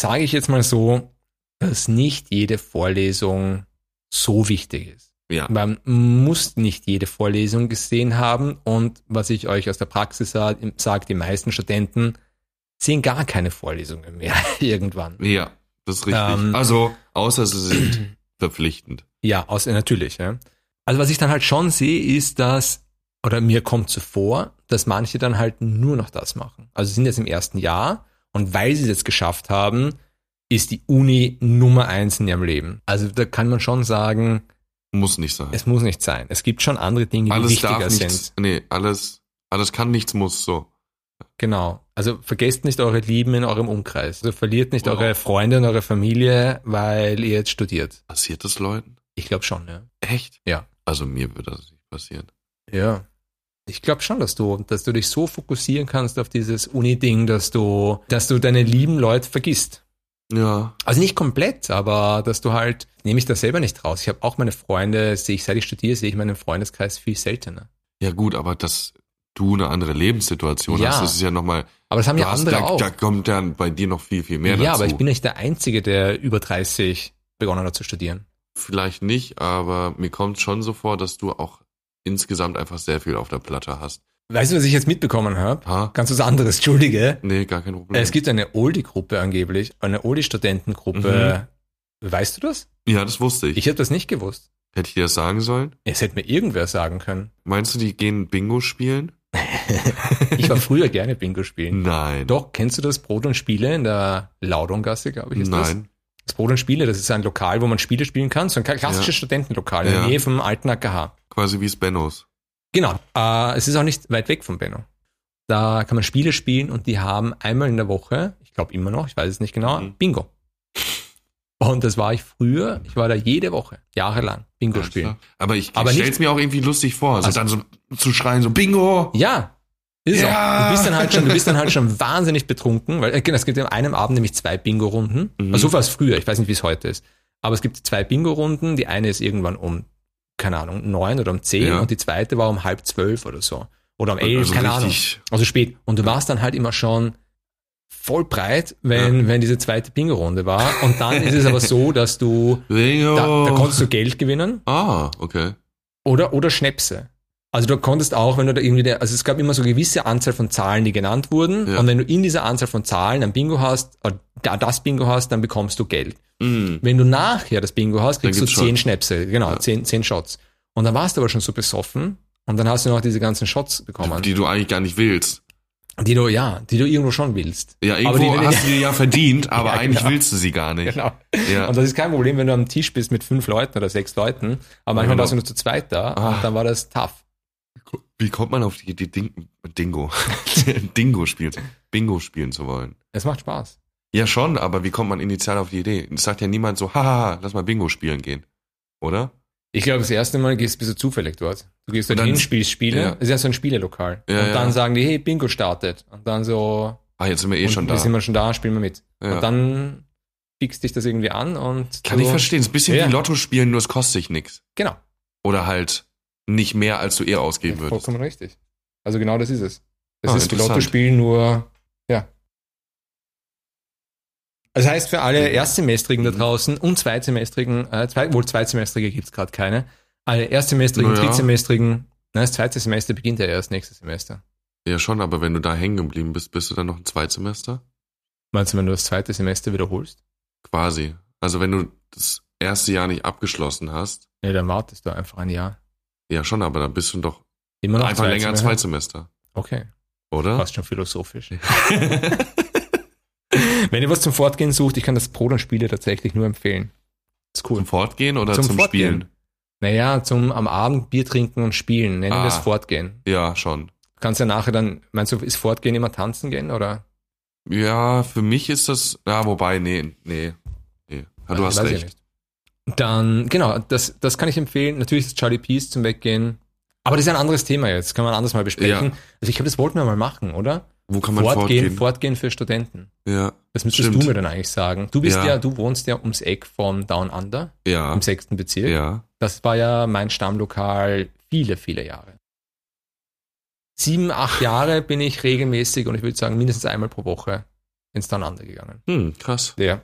sage ich jetzt mal so, dass nicht jede Vorlesung so wichtig ist. Ja. Man muss nicht jede Vorlesung gesehen haben und was ich euch aus der Praxis sage, die meisten Studenten sehen gar keine Vorlesungen mehr irgendwann. Ja, das ist richtig. Ähm, also, außer sie sind verpflichtend. Ja, aus, natürlich. Ja. Also was ich dann halt schon sehe, ist, dass, oder mir kommt so vor, dass manche dann halt nur noch das machen. Also sind jetzt im ersten Jahr und weil sie es jetzt geschafft haben, ist die Uni Nummer eins in ihrem Leben. Also da kann man schon sagen, Muss nicht sein. es muss nicht sein. Es gibt schon andere Dinge, die alles wichtiger darf sind. nichts. Nee, alles, alles kann, nichts muss, so. Genau. Also vergesst nicht eure Lieben in eurem Umkreis. Also verliert nicht Wow. eure Freunde und eure Familie, weil ihr jetzt studiert. Passiert das Leuten? Ich glaube schon, ja. Echt? Ja. Also mir würde das nicht passieren. Ja. Ich glaube schon, dass du, dass du dich so fokussieren kannst auf dieses Uni-Ding, dass du, dass du deine lieben Leute vergisst. Ja. Also nicht komplett, aber dass du halt, nehme ich das selber nicht raus. Ich habe auch meine Freunde, sehe ich, seit ich studiere, sehe ich meinen Freundeskreis viel seltener. Ja gut, aber dass du eine andere Lebenssituation Ja. hast, das ist ja nochmal, Aber das haben ja hast, andere da, auch. da kommt dann bei dir noch viel, viel mehr ja, dazu. aber ich bin nicht der Einzige, der über 30 begonnen hat zu studieren. Vielleicht nicht, aber mir kommt schon so vor, dass du auch insgesamt einfach sehr viel auf der Platte hast. Weißt du, was ich jetzt mitbekommen habe? Ha? Ganz was anderes, entschuldige. Nee, gar kein Problem. Es gibt eine Oldie-Gruppe angeblich, eine Oldie-Studentengruppe. Weißt du das? ja, das wusste ich. Ich habe das nicht gewusst. Hätte ich dir das sagen sollen? Es hätte mir irgendwer sagen können. Meinst du, die gehen Bingo spielen? Ich war früher gerne Bingo spielen. Nein. Doch, kennst du das Brot und Spiele in der Laudongasse, glaube ich, ist das? Nein. Das Brot und Spiele, das ist ein Lokal, wo man Spiele spielen kann, so ein klassisches Ja. Studentenlokal in der Ja. Nähe vom alten AKH. Quasi wie es Bennos. Genau, äh, es ist auch nicht weit weg von Benno. Da kann man Spiele spielen und die haben einmal in der Woche, ich glaube immer noch, ich weiß es nicht genau, Mhm. Bingo. Und das war ich früher, ich war da jede Woche, jahrelang, Bingo spielen. Aber ich, Aber ich nicht- stell's mir auch irgendwie lustig vor. Also, Also- dann so zu schreien, so Bingo! Ja, ist Ja. auch. Du bist dann halt schon, du bist dann halt schon wahnsinnig betrunken, weil äh, genau, es gibt an einem Abend nämlich zwei Bingo-Runden. Mhm. Also so war es früher, ich weiß nicht, wie es heute ist. Aber es gibt zwei Bingo-Runden. Die eine ist irgendwann um, keine Ahnung, neun oder um zehn Ja. und die zweite war um halb zwölf oder so. Oder um elf, Also keine Ahnung. richtig- Also spät. Und du warst dann halt immer schon voll breit, wenn, wenn diese zweite Bingo-Runde war. Und dann ist es aber so, dass du, Bingo! da, da konntest du Geld gewinnen ah, okay. oder, oder Schnäpse. Also du konntest auch, wenn du da irgendwie, also es gab immer so eine gewisse Anzahl von Zahlen, die genannt wurden. Ja. Und wenn du in dieser Anzahl von Zahlen ein Bingo hast, oder da das Bingo hast, dann bekommst du Geld. Mm. Wenn du nachher das Bingo hast, kriegst du zehn Shots. Schnäpse, genau, Ja. zehn, zehn Shots. Und dann warst du aber schon so besoffen und dann hast du noch diese ganzen Shots bekommen, die, Die du eigentlich gar nicht willst. du, ja, die du irgendwo schon willst. Ja, Aber irgendwo die- hast du die ja verdient, aber Ja, eigentlich genau. willst du sie gar nicht. Genau. Ja. Und das ist kein Problem, wenn du am Tisch bist mit fünf Leuten oder sechs Leuten, aber manchmal Genau. warst du nur zu zweit da Ah. und dann war das tough. Wie kommt man auf die Idee, Ding, Dingo, Dingo spielen, Bingo spielen zu wollen? Es macht Spaß. Ja, schon, aber wie kommt man initial auf die Idee? Es sagt ja niemand so, haha, lass mal Bingo spielen gehen. Oder? Ich glaube, das erste Mal gehst bist du zufällig dort. Du gehst dort dann- hin, spielst Spiele. Ja. Es ist ja so ein Spielelokal. Ja, und dann ja. sagen die, hey, Bingo startet. Und dann so, Ah, jetzt sind wir eh und schon da. sind wir schon da, spielen wir mit. Ja. Und dann fixt dich das irgendwie an und Kann du, ich verstehen. Es ist ein bisschen wie Lotto spielen, nur es kostet sich nichts. Genau. Oder halt nicht mehr, als du eher ausgeben würdest. Vollkommen richtig. Also genau das ist es. Das Ah, ist interessant. Lottospiel, nur, ja. Das heißt für alle Erstsemestrigen da Mhm. draußen und Zweitsemestrigen, äh, zwei, wohl Zweitsemestrige gibt's gerade keine, alle Erstsemestrigen, Naja. Drittsemestrigen, nein, das zweite Semester beginnt ja erst nächstes Semester. Ja, schon, aber wenn du da hängen geblieben bist, bist du dann noch ein Zweitsemester? Meinst du, wenn du das zweite Semester wiederholst? Quasi. Also wenn du das erste Jahr nicht abgeschlossen hast, Nee, dann wartest du einfach ein Jahr. ja schon, aber dann bist du doch Immer noch einfach länger als Zweitsemester? Zweitsemester. Okay. Oder? Fast schon philosophisch. Wenn ihr was zum Fortgehen sucht, ich kann das Brot und Spiele tatsächlich nur empfehlen. Ist cool. Zum Fortgehen oder Zum zum, Fortgehen. Spielen? Naja, zum am Abend Bier trinken und spielen. Nennen wir Ah. es Fortgehen. Ja, schon. Du kannst ja nachher dann, meinst du, ist Fortgehen immer tanzen gehen oder? Ja, für mich ist das, ja, wobei, nee, nee, nee. Ja, du hast recht. Dann, genau, das, das kann ich empfehlen. Natürlich ist Charlie Peace zum Weggehen. Aber das ist ein anderes Thema jetzt. Kann man anders mal besprechen. Ja. Also ich glaube, das wollten wir mal machen, oder? Wo kann man Fortgehen, fortgehen? Fortgehen für Studenten. ja, Das müsstest Stimmt. du mir dann eigentlich sagen. Du bist ja. Ja. du wohnst ja ums Eck von Down Under, ja, im sechsten Bezirk. ja. Das war ja mein Stammlokal viele, viele Jahre. Sieben, acht Jahre bin ich regelmäßig und ich würde sagen mindestens einmal pro Woche ins Down Under gegangen. Hm, krass. Ja.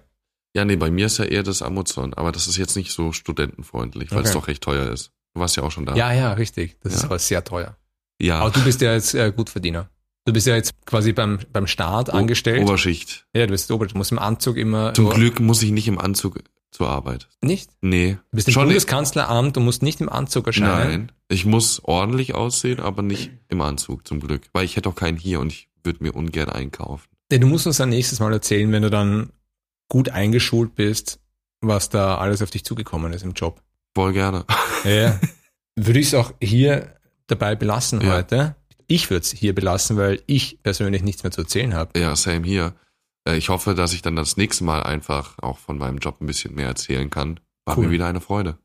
Ja, nee, bei mir ist ja eher das Amazon, aber das ist jetzt nicht so studentenfreundlich, weil es Okay. doch recht teuer ist. Du warst ja auch schon da. Ja, ja, richtig. Das ist Ja. aber sehr teuer. ja. Aber du bist ja jetzt äh, Gutverdiener. Du bist ja jetzt quasi beim, beim Staat angestellt. Oberschicht. ja, du bist Ober, du musst im Anzug immer. Zum Glück muss ich nicht im Anzug zur Arbeit. Nicht? Nee. Du bist im Schon Bundeskanzleramt und musst nicht im Anzug erscheinen. Nein. Ich muss ordentlich aussehen, aber nicht im Anzug, zum Glück. Weil ich hätte auch keinen hier und ich würde mir ungern einkaufen. Nee, du musst uns dann nächstes Mal erzählen, wenn du dann gut eingeschult bist, was da alles auf dich zugekommen ist im Job. Voll gerne. Ja. Würde ich es auch hier dabei belassen Ja. heute. Ich würde es hier belassen, weil ich persönlich nichts mehr zu erzählen habe. Ja, same hier. Äh, Ich hoffe, dass ich dann das nächste Mal einfach auch von meinem Job ein bisschen mehr erzählen kann. War Cool. mir wieder eine Freude.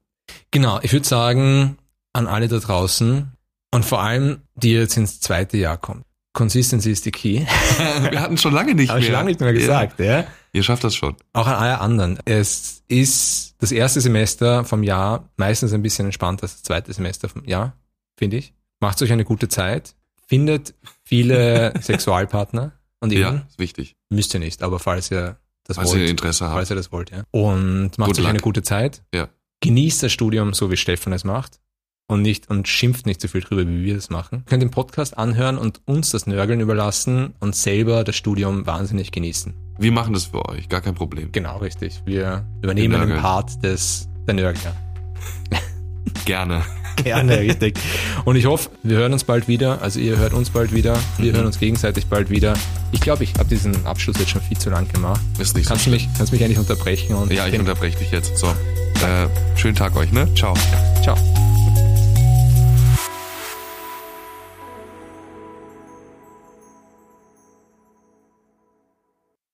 Genau, ich würde sagen, an alle da draußen und vor allem, die jetzt ins zweite Jahr kommen. Consistency ist die Key. Wir hatten schon lange nicht ich mehr. lange nicht mehr gesagt, ja. Ja, ihr schafft das schon. Auch an alle anderen. Es ist das erste Semester vom Jahr meistens ein bisschen entspannter als das zweite Semester vom Jahr, finde ich. Macht euch eine gute Zeit. Findet viele Sexualpartner und Ja, eben, ist wichtig. müsst ihr nicht, aber falls ihr das ihr wollt, Interesse habt. falls ihr das wollt, ja. Und macht Good euch eine luck. gute Zeit. Ja. Genießt das Studium, so wie Stefan es macht. Und nicht, und schimpft nicht so viel drüber, wie wir das machen. Ihr könnt den Podcast anhören und uns das Nörgeln überlassen und selber das Studium wahnsinnig genießen. Wir machen das für euch, gar kein Problem. Genau, richtig. Wir übernehmen den. Part des der Nörgler. Gerne. Gerne, richtig. Und ich hoffe, wir hören uns bald wieder. Also ihr hört uns bald wieder. Wir Mhm. hören uns gegenseitig bald wieder. Ich glaube, ich habe diesen Abschluss jetzt schon viel zu lang gemacht. Ist nicht Kannst so du mich, kannst mich eigentlich unterbrechen Ja, ich unterbreche dich jetzt. So. Äh, schönen Tag euch, ne? Ciao. Ciao.